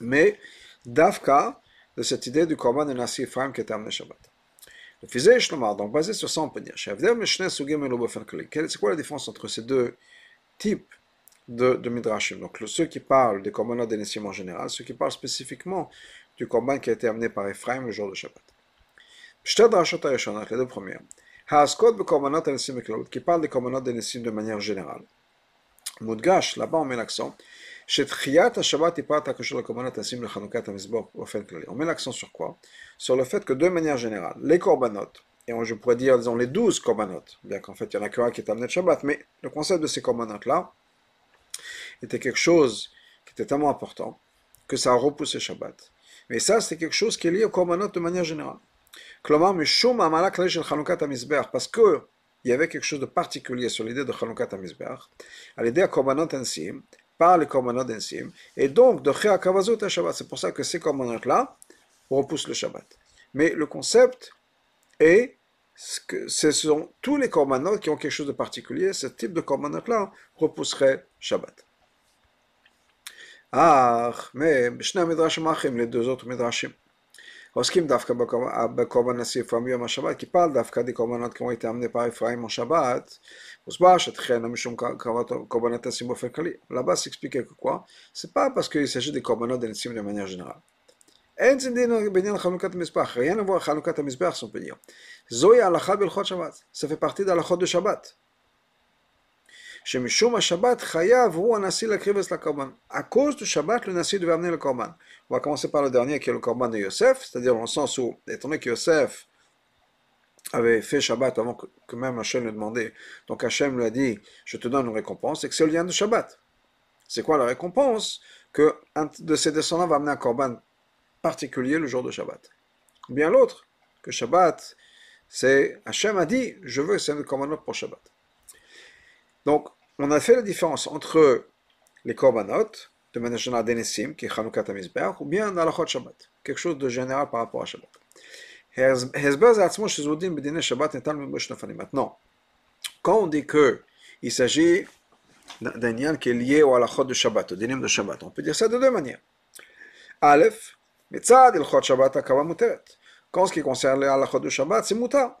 S1: mais Dafka de cette idée du korban de Nassi Ephraim qui est amené Shabbat. Donc basé sur ça, on peut dire, c'est quoi la différence entre ces deux types de, midrashim? Donc ceux qui parlent des korbanot d'Enessim en général, ceux qui parlent spécifiquement du korban qui a été amené par Ephraim le jour de Shabbat. Les deux premières. qui parle des korbanot d'Enessim de manière générale. Mudgash, là-bas on met l'accent on met l'accent sur quoi? Sur le fait que de manière générale, les korbanot, et je pourrais dire, disons, les douze korbanot, bien qu'en fait il y en a qu'un qui est amené de Shabbat, mais le concept de ces korbanot-là était quelque chose qui était tellement important que ça a repoussé Shabbat. Mais ça, c'est quelque chose qui est lié au korbanot de manière générale. Parce que il y avait quelque chose de particulier sur l'idée de HaMizbeach, à l'idée de korbanot Ensim, par les korbanot d'Ensim, et donc de Kavazot à Shabbat. C'est pour ça que ces korbanot-là repoussent le Shabbat. Mais le concept est que ce sont tous les korbanot qui ont quelque chose de particulier, ce type de korbanot-là repousserait Shabbat. Ah, mais les deux autres midrashim. עוסקים דווקא אה, בקורבן השרפה ביום השבת, כי פעל דווקא די קורבנות כמו איתם דפר אפרים או שבת, מוסבר שתכהנה לא משום קורבנות השים באופן כללי. לבס הספיק כקוע, ספר פסקי שיש קורבנות דנצים למניה ג'נרל. אין זה דין בעניין חנוכת המזבח, ראיין עבור חנוכת המזבח סופניה. זוהי ההלכה בהלכות שבת, ספר פרטיד הלכות בשבת. שמשום השבת חייב הוא הנשיא להקריב אצל הקורבן. הקורס הוא שבת לנשיא דואבנה לקורבן. Le. On va commencer par le dernier qui est le korban de Yosef, c'est-à-dire dans le sens où, étant donné que Yosef avait fait Shabbat avant que, même Hachem lui demandait, donc Hachem lui a dit, je te donne une récompense, et que c'est le lien de Shabbat. C'est quoi la récompense? Que un de ses descendants va amener un korban particulier le jour de Shabbat. Ou bien l'autre, que Shabbat, c'est Hachem a dit, je veux c'est un korbanot pour Shabbat. Donc, on a fait la différence entre les korbanot, de manière générale d'Enessim, qui est Chanukah Tamizbeach, ou bien l'Alachot Shabbat, quelque chose de général par rapport à Shabbat. Maintenant, quand on dit que il s'agit d'un lien qui est lié au halachot de Shabbat, au dinim de Shabbat, on peut dire ça de deux manières. Aleph, mitzad ilchot Shabbat akava muteret. Quand ce qui concerne les halachot de Shabbat, c'est mutar.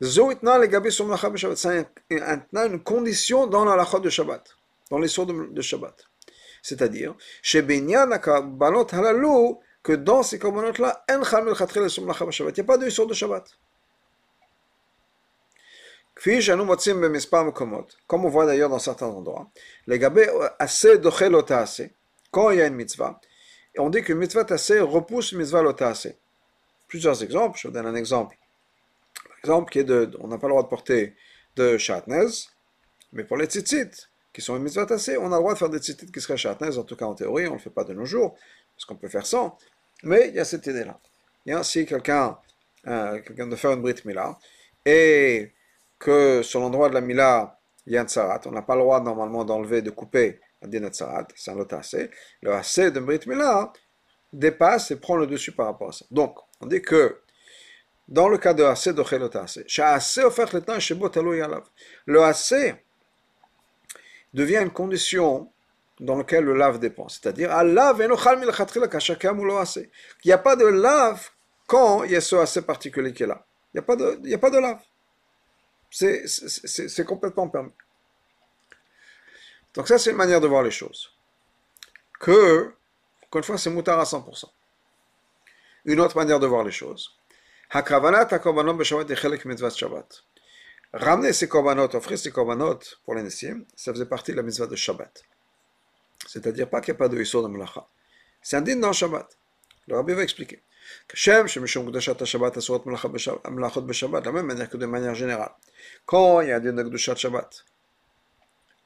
S1: C'est une condition dans la lachot de Shabbat, dans les sourds de, de Shabbat. C'est-à-dire, que dans ces korbanot-là, il n'y a pas de sourd de Shabbat. Comme on voit d'ailleurs dans certains endroits, les gabé assez dochelota assez, quand il y a une mitzvah, on dit que mitzvah assez repousse mitzvah lota assez. Plusieurs exemples, je vous donne un exemple. Exemple, qui est de, on n'a pas le droit de porter de chatnez, mais pour les tzitzit, qui sont une mitzvah assez, on a le droit de faire des tzitzit qui seraient chatnez, en tout cas en théorie, on ne le fait pas de nos jours, parce qu'on peut faire sans, mais il y a cette idée-là. A ainsi quelqu'un euh, quelqu'un de faire une brit mila, et que sur l'endroit de la Mila, il y a un tsarat. On n'a pas le droit normalement d'enlever, de couper un din tsarat, c'est un lot assez. Le assez de Brit Mila dépasse et prend le dessus par rapport à ça. Donc, on dit que dans le cas de assez de chelot assez, le assez devient une condition dans laquelle le lave dépend. C'est-à-dire, il n'y a pas de lave quand il y a ce assez particulier qui est là. Il n'y a, pas de, a pas de lave. C'est complètement permis. Donc ça, c'est une manière de voir les choses. Que, encore une fois, c'est moutard à 100%. Une autre manière de voir les choses. Ramener ces korbanot, offrir ces korbanot pour les ça faisait partie de la mitzvah de Shabbat. C'est-à-dire pas qu'il n'y a pas de de Melacha. C'est un dans Shabbat. Le Rabbi va expliquer. Shabbat, Quand il y a un din de Gdashat Shabbat,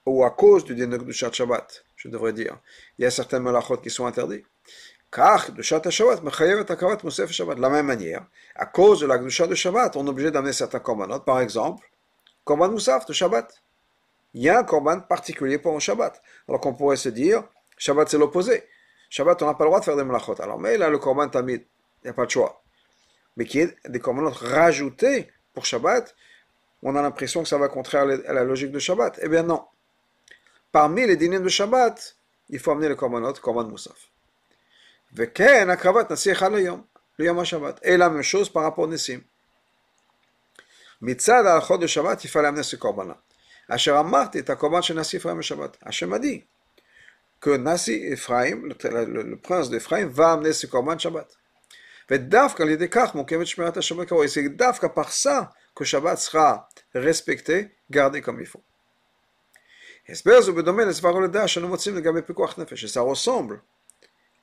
S1: ou à cause du din de Gdashat Shabbat, je devrais dire, il y a certaines Melachot qui sont interdits. De la même manière, à cause de la Kdushat de Shabbat, on est obligé d'amener certains korbanot. Par exemple, korban musaf de Shabbat. Il y a un korban particulier pour un Shabbat. Alors qu'on pourrait se dire, Shabbat c'est l'opposé. Shabbat, on n'a pas le droit de faire des malachot. Alors, mais là, le korban tamid, il n'y a pas de choix. Mais qui est des commandements rajoutés pour Shabbat, on a l'impression que ça va contraire à la logique de Shabbat. Eh bien non. Parmi les dîners de Shabbat, il faut amener le commandement, le commandement Moussaf. Et la même chose par rapport au Nissim. Mitzad al de Shabbat, il fallait amener ce korban-là. Asher Amarti est un korban chez Nassi Ephraim Shabbat. Hachem a dit que Nassi Ephraim, le, le, le prince d'Ephraim, va amener ce korban Shabbat. ודווקא על ידי כך מוקמת שמירת השבת כראוי. C'est דווקא par ça que Shabbat sera respecté, gardé comme il faut. הסבר זו בדומה לסברה לדעה שאנו מוצאים לגבי פיקוח נפש, ça ressemble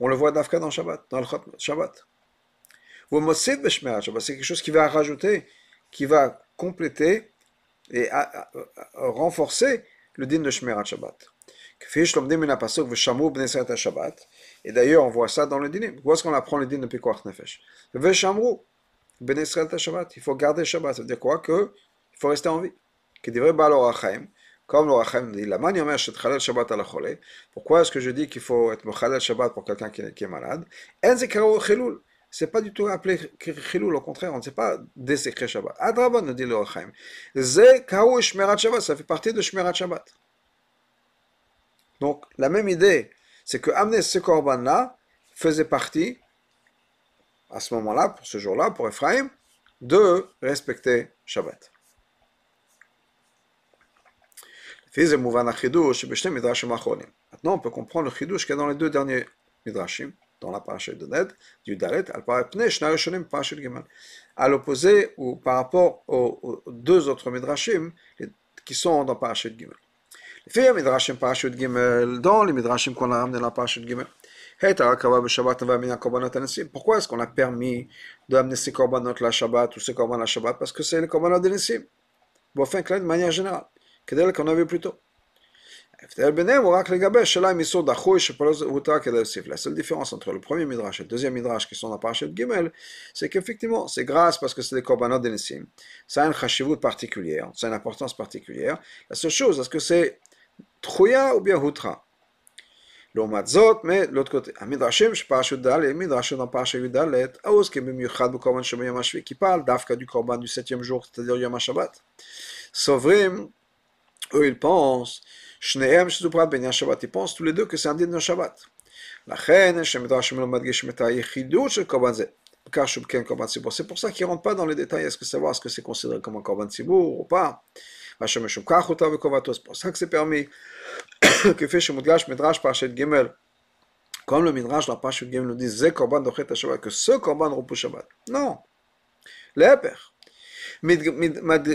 S1: on le voit d'Afka dans Shabbat, dans le Shabbat. C'est quelque chose qui va rajouter, qui va compléter et renforcer le dîne de Shmerat Shabbat. Et d'ailleurs, on voit ça dans le dîner. Où est-ce qu'on apprend le dîne de Pikuach Nefesh? Il faut garder Shabbat. Ça veut dire quoi? Que il faut rester en vie. Qui devrait Balorachaim. Comme l'Orachaim dit, la manière Shabbat à la Pourquoi est-ce que je dis qu'il faut être Mechalel Shabbat pour quelqu'un qui, est malade? En Chilul. C'est pas du tout appelé Chilul, au contraire, on ne sait pas désécrer Shabbat. Adraban nous dit l'Orachaim. Ze Kaou Shmerat Shabbat, ça fait partie de Shmerat Shabbat. Donc, la même idée, c'est que amener ce korban-là faisait partie à ce moment-là, pour ce jour-là, pour Ephraim, de respecter Shabbat. Maintenant, on peut comprendre le qu'il y a dans les deux derniers midrashim, dans la paracha de Ned, du Dalet, à l'opposé ou par rapport aux, deux autres midrashim qui sont dans paracha de Gimel. Les midrashim paracha de Gimel, dans les midrashim qu'on a ramené dans la paracha de Gimel, pourquoi est-ce qu'on a permis d'amener ces korbanot la Shabbat ou ces korbanot la Shabbat? Parce que c'est les korbanot de Nissim. Bon, enfin, de manière générale. Que qu'on a vu plus tôt. La seule différence entre le premier midrash et le deuxième midrash qui sont dans la parachute Gimel, c'est qu'effectivement, c'est grâce parce que c'est des korbanot d'Enessim. Ça a une chashivut particulière, ça a une importance particulière. La seule chose, est-ce que c'est Trouya ou bien Hutra לעומת זאת, l'autre côté, המדרשים שפרשת ד' מדרשים dans פרשת י"ד, העוסקים במיוחד בקורבן שביום השביעי, qui parle דווקא du korban du septième jour, c'est-à-dire יום השבת. סוברים, eux, ils pensent, Shneem ben Shabbat, ils pensent tous les deux que c'est un dîner de Shabbat. La reine, C'est pour ça qu'ils ne rentrent pas dans les détails. Est-ce que savoir ce que c'est considéré comme un Korban Tzibour ou pas? C'est pour ça que c'est permis que fait Shemudgash Midrash Parashat Gimel? Comme le Midrash, la Parashat Gimel nous dit que ce Korban repousse Shabbat. Non. L'Eper.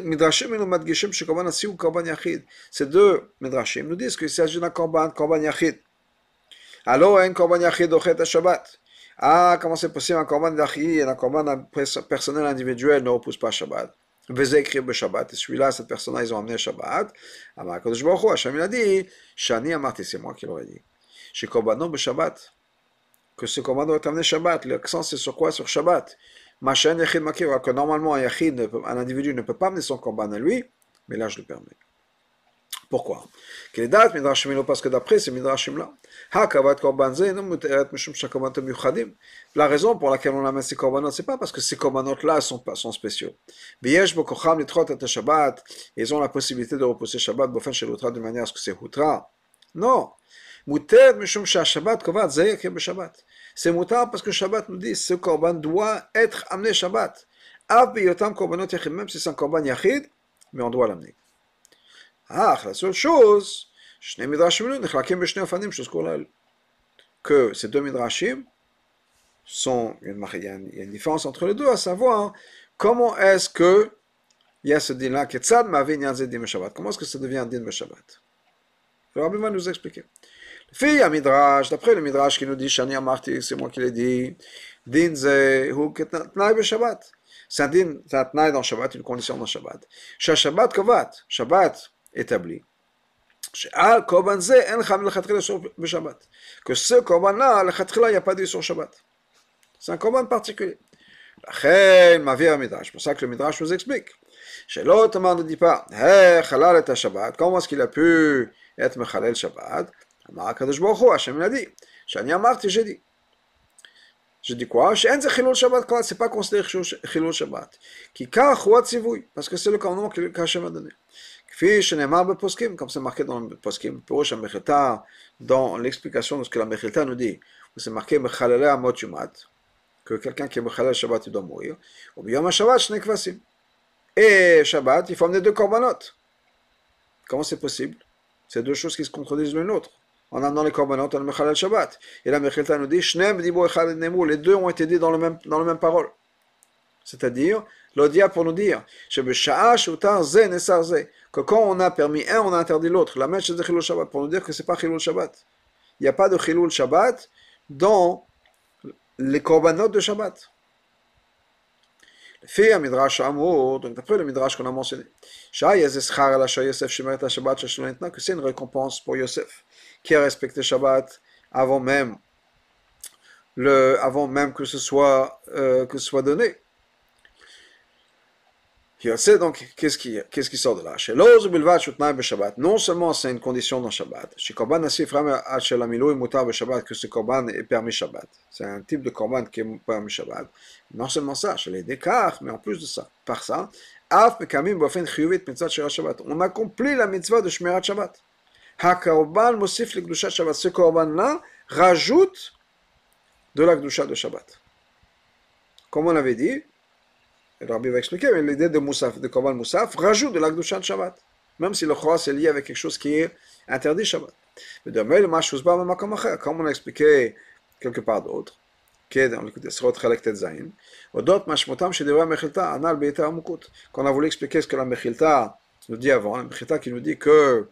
S1: מדרשים אלו מדגישים שקורבן השיא הוא קורבן יחיד. Ces deux מדרשים nous disent qu'il s'agit d'un קורבן, קורבן יחיד. הלא אין קורבן יחיד דוחה את השבת. Ah, comment c'est possible un korban d'Achi, un korban personnel individuel ne repousse pas Shabbat. וזה écrit בשבת, et celui-là, cette personne-là, ils ont amené Shabbat. אמר הקדוש ברוך הוא, השם il a dit, שאני אמרתי, c'est moi qui l'aurais dit, שקורבנו בשבת, que ce korban doit être amené Shabbat, l'accent c'est sur quoi Sur Shabbat. Machin yachid makir, alors que normalement un yachid, un individu ne peut pas amener son korban à lui, mais là je le permets. Pourquoi? Parce que d'après ces midrashim-là, la raison pour laquelle on amène ces korbanot, c'est pas parce que ces korbanot-là sont, sont spéciaux. Ils ont la possibilité de repousser Shabbat de manière à ce que c'est hutra. Non. C'est mutar parce que Shabbat nous dit ce korban doit être amené Shabbat. Même si c'est un korban yachid, mais on doit l'amener. Ah, la seule chose, que ces deux midrashim sont, il y a une différence entre les deux, à savoir comment est-ce que il y a ce din-là, comment est-ce que ça devient un din Shabbat Le Rabbi va nous expliquer. Fille à Midrash, d'après le Midrash qui nous dit, Shani Amarti, c'est moi qui l'ai dit, din ze hu ketnai be Shabbat. C'est un din, c'est un tnaï dans Shabbat, une condition dans Shabbat. Shabbat kovat, Shabbat établi. שעל קורבן זה אין לך מלכתחילה איסור בשבת. Que ce קורבן-là, לכתחילה, il n'y a pas d'issur Shabbat. C'est un קורבן particulier. לכן מעביר המדרש, pour ça que le מדרש nous explique. שלא תאמר ne dit pas, hey, חלל את השבת, comment est-ce qu'il a pu être מחלל שבת? אמר הקדוש ברוך הוא, השם il a dit, שאני אמרתי, j'ai dit. Je dis quoi שאין זה חילול שבת כלל, c'est pas considéré חילול שבת. כי כך הוא הציווי, parce que c'est le commandement qu'Hachem a donné. comme c'est marqué dans le poskim, dans l'explication de ce que la Mechilta nous dit, c'est marqué que quelqu'un qui est Mechalel Shabbat, il doit mourir. Ou bien Shabbat, Shne Kvasim. Et Shabbat, il faut amener deux korbanot. Comment c'est possible C'est deux choses qui se contredisent l'une l'autre. En amenant les korbanot, on a Mechalel Shabbat. Et la Mechilta nous dit, Shnem Dibo Echad Nemu, les deux ont été dit dans le même, dans la même parole. C'est-à-dire, l'Odia pour nous dire, que quand on a permis un, on a interdit l'autre. La même chose de Chilul Shabbat, pour nous dire que ce n'est pas Chilul Shabbat. Il n'y a pas de Chilul Shabbat dans les korbanot de Shabbat. לפי המדרש האמור, donc d'après le midrash qu'on a mentionné, que c'est une récompense pour Yosef, qui a respecté Shabbat avant même, le, avant même que ce soit, euh, que ce soit donné sait donc, qu'est-ce qui, qu'est-ce qui sort de là Non seulement c'est une condition dans Shabbat, que ce korban est permis Shabbat. C'est un type de korban qui est permis Shabbat. Non seulement ça, chez les décars, mais en plus de ça, par ça, on accomplit la mitzvah de Shmirat Shabbat. Ce korban-là rajoute de la de Shabbat. Comme on avait dit, le Rabbi va expliquer, mais l'idée de Moussaf, de Korban Moussaf, rajoute de l'Akdusha de Shabbat. Même si le Chos est lié avec quelque chose qui est interdit Shabbat. Mais de même, comme on a expliqué quelque part d'autre, dans le Anal Beita Amukut. Quand on a voulu expliquer ce que la Mechilta nous dit avant, la Mechilta qui nous dit que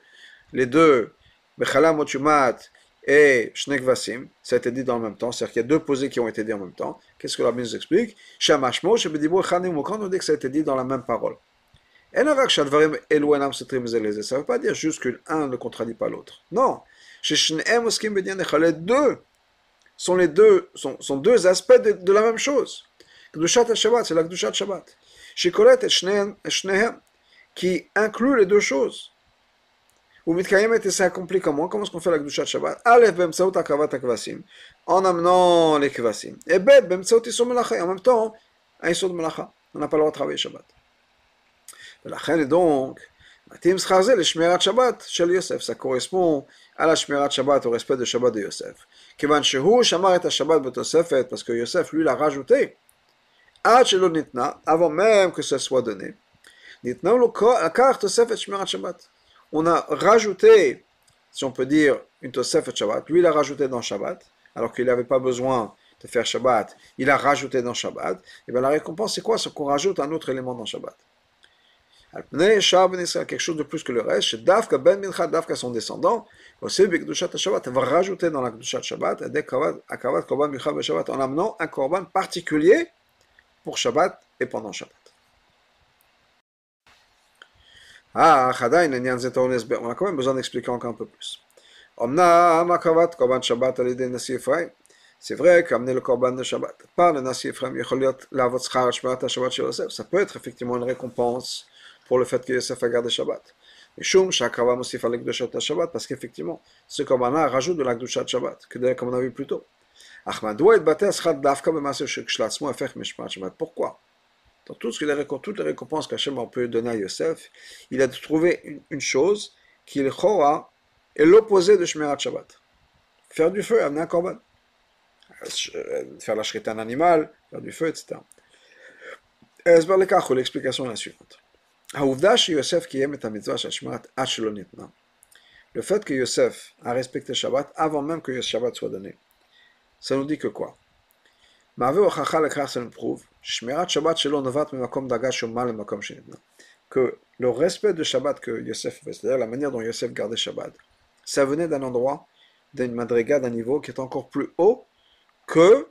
S1: les deux, Bechala Mochumat et Shnekvasim, ça a été dit dans le même temps, c'est-à-dire qu'il y a deux posés qui ont été dit en même temps. Qu'est-ce que la nous explique? Shamashmo, Shebedibur Chanim, quand on dit que ça a été dit dans la même parole. Ça ne veut pas dire juste que l'un ne contradit pas l'autre. Non. Les deux sont les deux, sont, sont deux aspects de, de, la même chose. Kdushat Shabbat, c'est la Kdushat Shabbat. Shikolet et Shnehem, qui inclut les deux choses. Ou Mitkayemet, ça comment Comment est-ce qu'on fait la Gdushat Shabbat En amenant les Kvasim. Et en même temps, un On n'a pas le droit de travailler Shabbat. La reine est donc. Ça correspond à la Shabbat, au respect de Shabbat de Yosef. Parce que Yosef, lui, l'a rajouté. Avant même que ce soit donné on a rajouté, si on peut dire, une Tosefet Shabbat. Lui, il a rajouté dans Shabbat, alors qu'il n'avait pas besoin de faire Shabbat. Il a rajouté dans Shabbat. Et bien la récompense, c'est quoi? C'est qu'on rajoute un autre élément dans Shabbat. Ben quelque chose de plus que le reste. Dafka ben mincha, Dafka son descendant, Shabbat va rajouter dans la Kdushat Shabbat Akavat Korban Shabbat en amenant un Korban particulier pour Shabbat et pendant Shabbat. On a quand même besoin d'expliquer encore un peu plus. C'est vrai qu'amener le Korban de Shabbat par le Nasi Ephraim, ça peut être effectivement une récompense pour le fait que Yosef a gardé Shabbat. Shabbat, parce qu'effectivement, ce Korban-là rajoute de l'Akdoshat Shabbat, que comme on a vu plus tôt. Pourquoi? Dans tout ce toutes les récompenses qu'Hachem peut donner à Yosef, il a trouvé une, chose qui est l'opposé de Shmerat Shabbat. Faire du feu, amener un korban. Faire la d'un animal, faire du feu, etc. L'explication est la suivante. Le fait que Yosef a respecté Shabbat avant même que Shabbat soit donné, ça nous dit que quoi? Ça nous prouve que le respect de Shabbat que Yosef fait, c'est-à-dire la manière dont Yosef gardait Shabbat, ça venait d'un endroit, d'une madriga, d'un niveau qui est encore plus haut que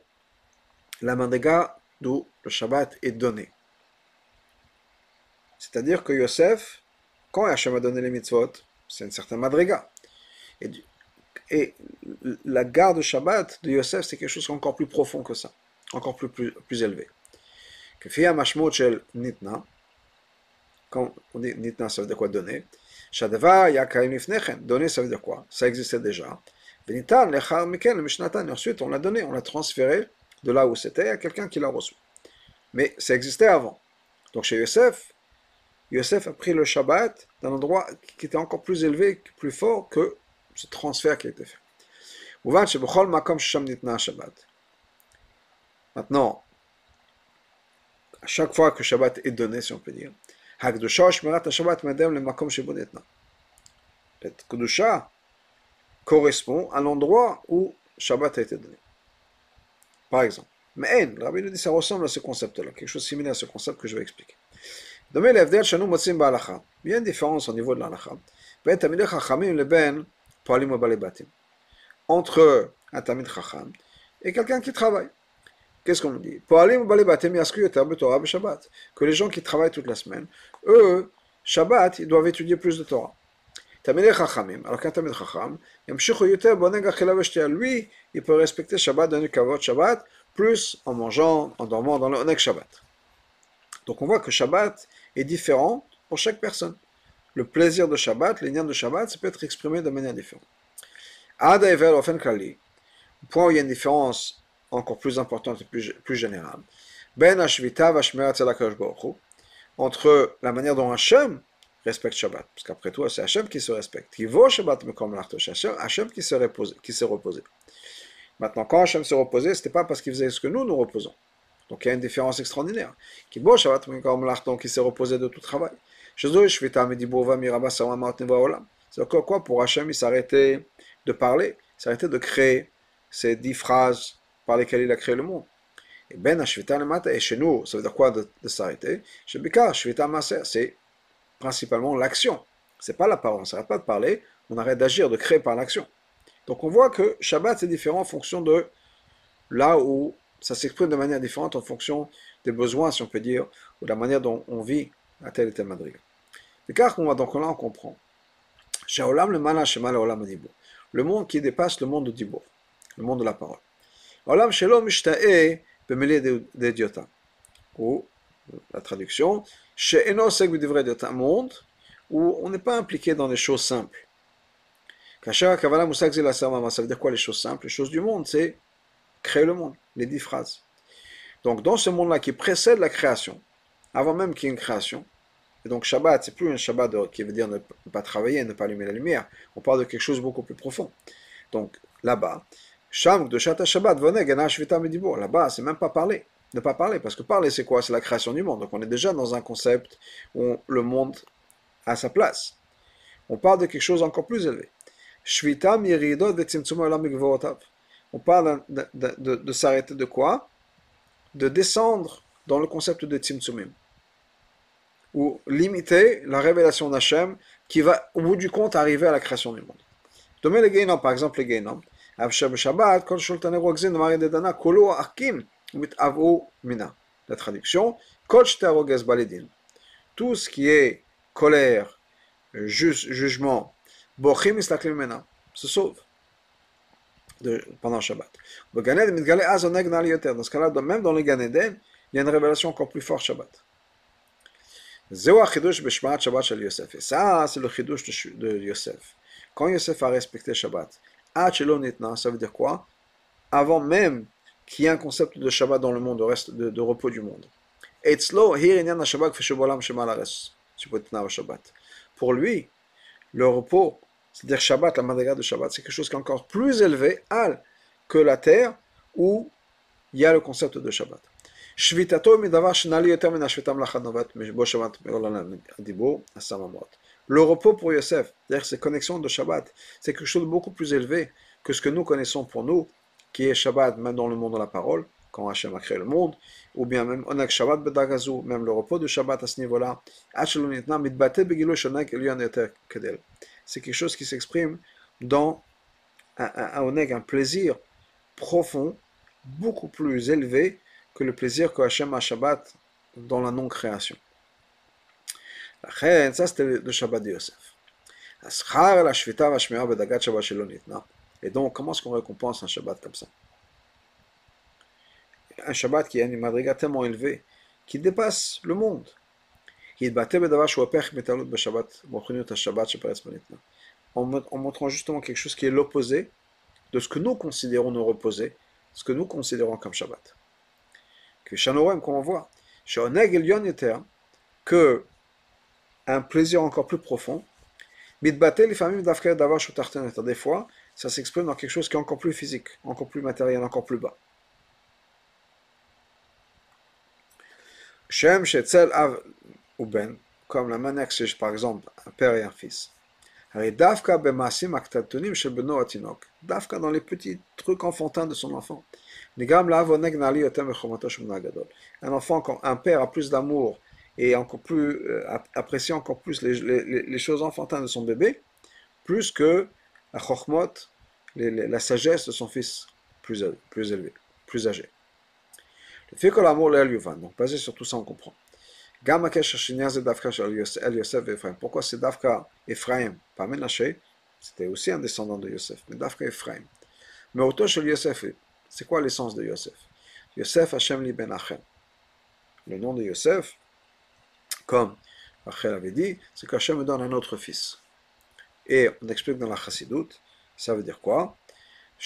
S1: la madriga d'où le Shabbat est donné. C'est-à-dire que Yosef, quand Hachem a donné les mitzvot, c'est une certaine madriga. Et, et, la garde Shabbat de Yosef, c'est quelque chose encore plus profond que ça, encore plus, plus, élevé. Que Fia Mashmot Shel Nitna, quand on dit Nitna, ça veut dire quoi? Donner Shadava Yakaim Ifnechen, donner, ça veut dire quoi? Ça existait déjà. Benitan Lechar Miken, Mishnatan, ensuite on l'a donné, on l'a transféré de là où c'était à quelqu'un qui l'a reçu. Mais ça existait avant. Donc chez Yosef, Yosef a pris le Shabbat d'un endroit qui était encore plus élevé, plus fort que ce transfert qui a été fait. Maintenant, à chaque fois que Shabbat est donné, si on peut dire, le Kedusha correspond à l'endroit où Shabbat a été donné. Par exemple. Mais le rabbi nous dit ça ressemble à ce concept-là, quelque chose de similaire à ce concept que je vais expliquer. דומה להבדל שאנו מוצאים בהלכה. Il y a une différence au niveau de l'halakha. בין תלמידי חכמים לבין פועלים ובעלי בתים. Entre un tamid chacham et quelqu'un qui travaille. Qu'est-ce qu'on dit? Que les gens qui travaillent toute la semaine, eux, Shabbat, ils doivent étudier plus de Torah. Alors Tamil Chacham, lui, il peut respecter Shabbat, donner Kavod Shabbat, plus en mangeant, en dormant dans le Onek Shabbat. Donc on voit que Shabbat est différent pour chaque personne. Le plaisir de Shabbat, les de Shabbat, ça peut être exprimé de manière différente. Ada Evel Ofen point où il y a une différence encore plus importante et plus, plus générale. Ben entre la manière dont Hachem respecte Shabbat, parce qu'après tout, c'est Hachem qui se respecte. Qui vaut Shabbat comme Hachem qui se reposait. Qui se reposait. Maintenant, quand Hachem se reposait, ce n'était pas parce qu'il faisait ce que nous, nous reposons. Donc il y a une différence extraordinaire. Qui donc il s'est reposé de tout travail. C'est encore quoi pour Hachem, il s'arrêtait de parler, il s'arrêtait de créer ces dix phrases par lesquelles il a créé le monde. Et ben et chez nous, ça veut dire quoi de, s'arrêter? C'est principalement l'action. C'est pas la parole, on s'arrête pas de parler, on arrête d'agir, de créer par l'action. Donc on voit que Shabbat c'est différent en fonction de là où ça s'exprime de manière différente en fonction des besoins, si on peut dire, ou de la manière dont on vit à tel et tel madrigal. car donc là on comprend. Le le monde qui dépasse le monde de dibur, le monde de la parole. Ou, la traduction, monde où on n'est pas impliqué dans des choses simples. Kavala ça veut dire quoi les choses simples Les choses du monde, c'est créer le monde, les dix phrases. Donc dans ce monde-là qui précède la création, avant même qu'il y ait une création, et donc Shabbat, c'est plus un Shabbat qui veut dire ne pas travailler, ne pas allumer la lumière, on parle de quelque chose de beaucoup plus profond. Donc là-bas, Sham de Shata Shabbat, là-bas, c'est même pas parler, ne pas parler, parce que parler c'est quoi? C'est la création du monde. Donc on est déjà dans un concept où le monde a sa place. On parle de quelque chose encore plus élevé. On parle de, de, de s'arrêter de quoi? De descendre dans le concept de Tzimtzumim, ou limiter la révélation d'Hachem qui va au bout du compte arriver à la création du monde. Les par exemple les Geinom, la traduction, tout ce qui est colère, jugement, se sauve de, pendant Shabbat. Dans ce cas-là, même dans le Gan il y a une révélation encore plus forte Shabbat. Ça, c'est le chidush de Yosef. Quand Yosef a respecté Shabbat, ça veut dire quoi? Avant même qu'il y ait un concept de Shabbat dans le monde, de, reste, de, repos du monde. Pour lui, le repos, c'est-à-dire Shabbat, la madriga de Shabbat, c'est quelque chose qui est encore plus élevé que la terre où il y a le concept de Shabbat. Le repos pour Yosef, c'est-à-dire ses connexions de Shabbat, c'est quelque chose de beaucoup plus élevé que ce que nous connaissons pour nous, qui est Shabbat, même dans le monde de la parole, quand Hachem a créé le monde, ou bien même Onak Shabbat Bedagazu, même le repos de Shabbat à ce niveau-là, c'est quelque chose qui s'exprime dans un, un, un, plaisir profond, beaucoup plus élevé que le plaisir que Hachem a Shabbat dans la non-création. Ça, c'était le Shabbat de Yosef. Et donc, comment est-ce qu'on récompense un Shabbat comme ça Un Shabbat qui a une madriga tellement élevée, qui dépasse le monde en montrant justement quelque chose qui est l'opposé de ce que nous considérons nous reposer, ce que nous considérons comme Shabbat. Que Shanoram, comme on voit, que un plaisir encore plus profond, des fois, ça s'exprime dans quelque chose qui est encore plus physique, encore plus matériel, encore plus bas. Ben, comme la manière que par exemple un père et un fils. Dafka Dafka dans les petits trucs enfantins de son enfant. Un enfant, un père a plus d'amour et encore plus euh, apprécie encore plus les, choses enfantines de son bébé, plus que la chormot, la sagesse de son fils plus, plus élevé, plus âgé. Le fait que l'amour est donc basé sur tout ça, on comprend. Pourquoi c'est Dafka Ephraim, pas Menaché C'était aussi un descendant de Yosef, mais Dafka Ephraim. Mais auto chez Yosef, c'est quoi l'essence de Yosef? Yosef Hashem li ben Achem. Le nom de Yosef, comme Rachel avait dit, c'est qu'Hachem me donne un autre fils. Et on explique dans la Chassidoute, ça veut dire quoi?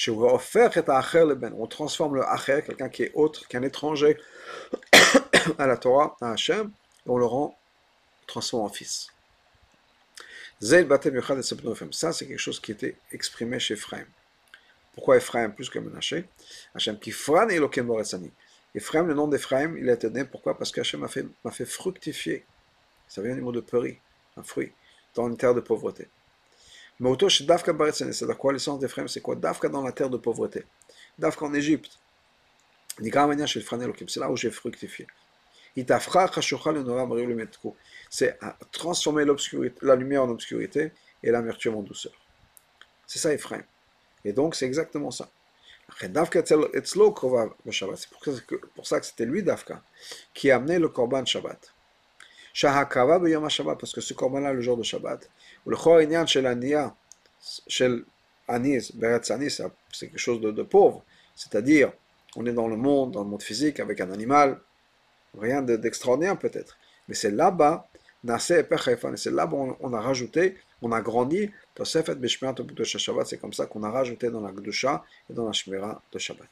S1: On transforme le Acher, quelqu'un qui est autre, qui est un étranger à la Torah, à Hachem, on le rend, transforme en fils. Ça, c'est quelque chose qui était exprimé chez Ephraim. Pourquoi Ephraim plus que Menaché Hachem Kifran et Ephraim, le nom d'Ephraim, il a été donné. Pourquoi? Parce qu'Hachem m'a fait, fait fructifier. Ça vient du mot de peri, un fruit, dans une terre de pauvreté. Mais auto chez Dafka c'est quoi l'essence d'Ephraim C'est quoi Dafka dans la terre de pauvreté? Dafka en Égypte. C'est là où j'ai fructifié. C'est transformer la lumière en obscurité et l'amertume en douceur. C'est ça Ephraim. Et donc c'est exactement ça. C'est pour ça que c'était lui, Dafka, qui a amené le Korban Shabbat. Parce que ce corban-là, le jour de Shabbat, ou le chor inyan shel aniya, shel anis, beretz anis, c'est quelque chose de, pauvre, c'est-à-dire, on est dans le monde, dans le monde physique, avec un animal, rien de- d'extraordinaire peut-être, mais c'est là-bas, et c'est là-bas on, a rajouté, on a grandi, Tosefet b'shmirat de Shabbat, c'est comme ça qu'on a rajouté dans la Gdusha et dans la Shmira de Shabbat.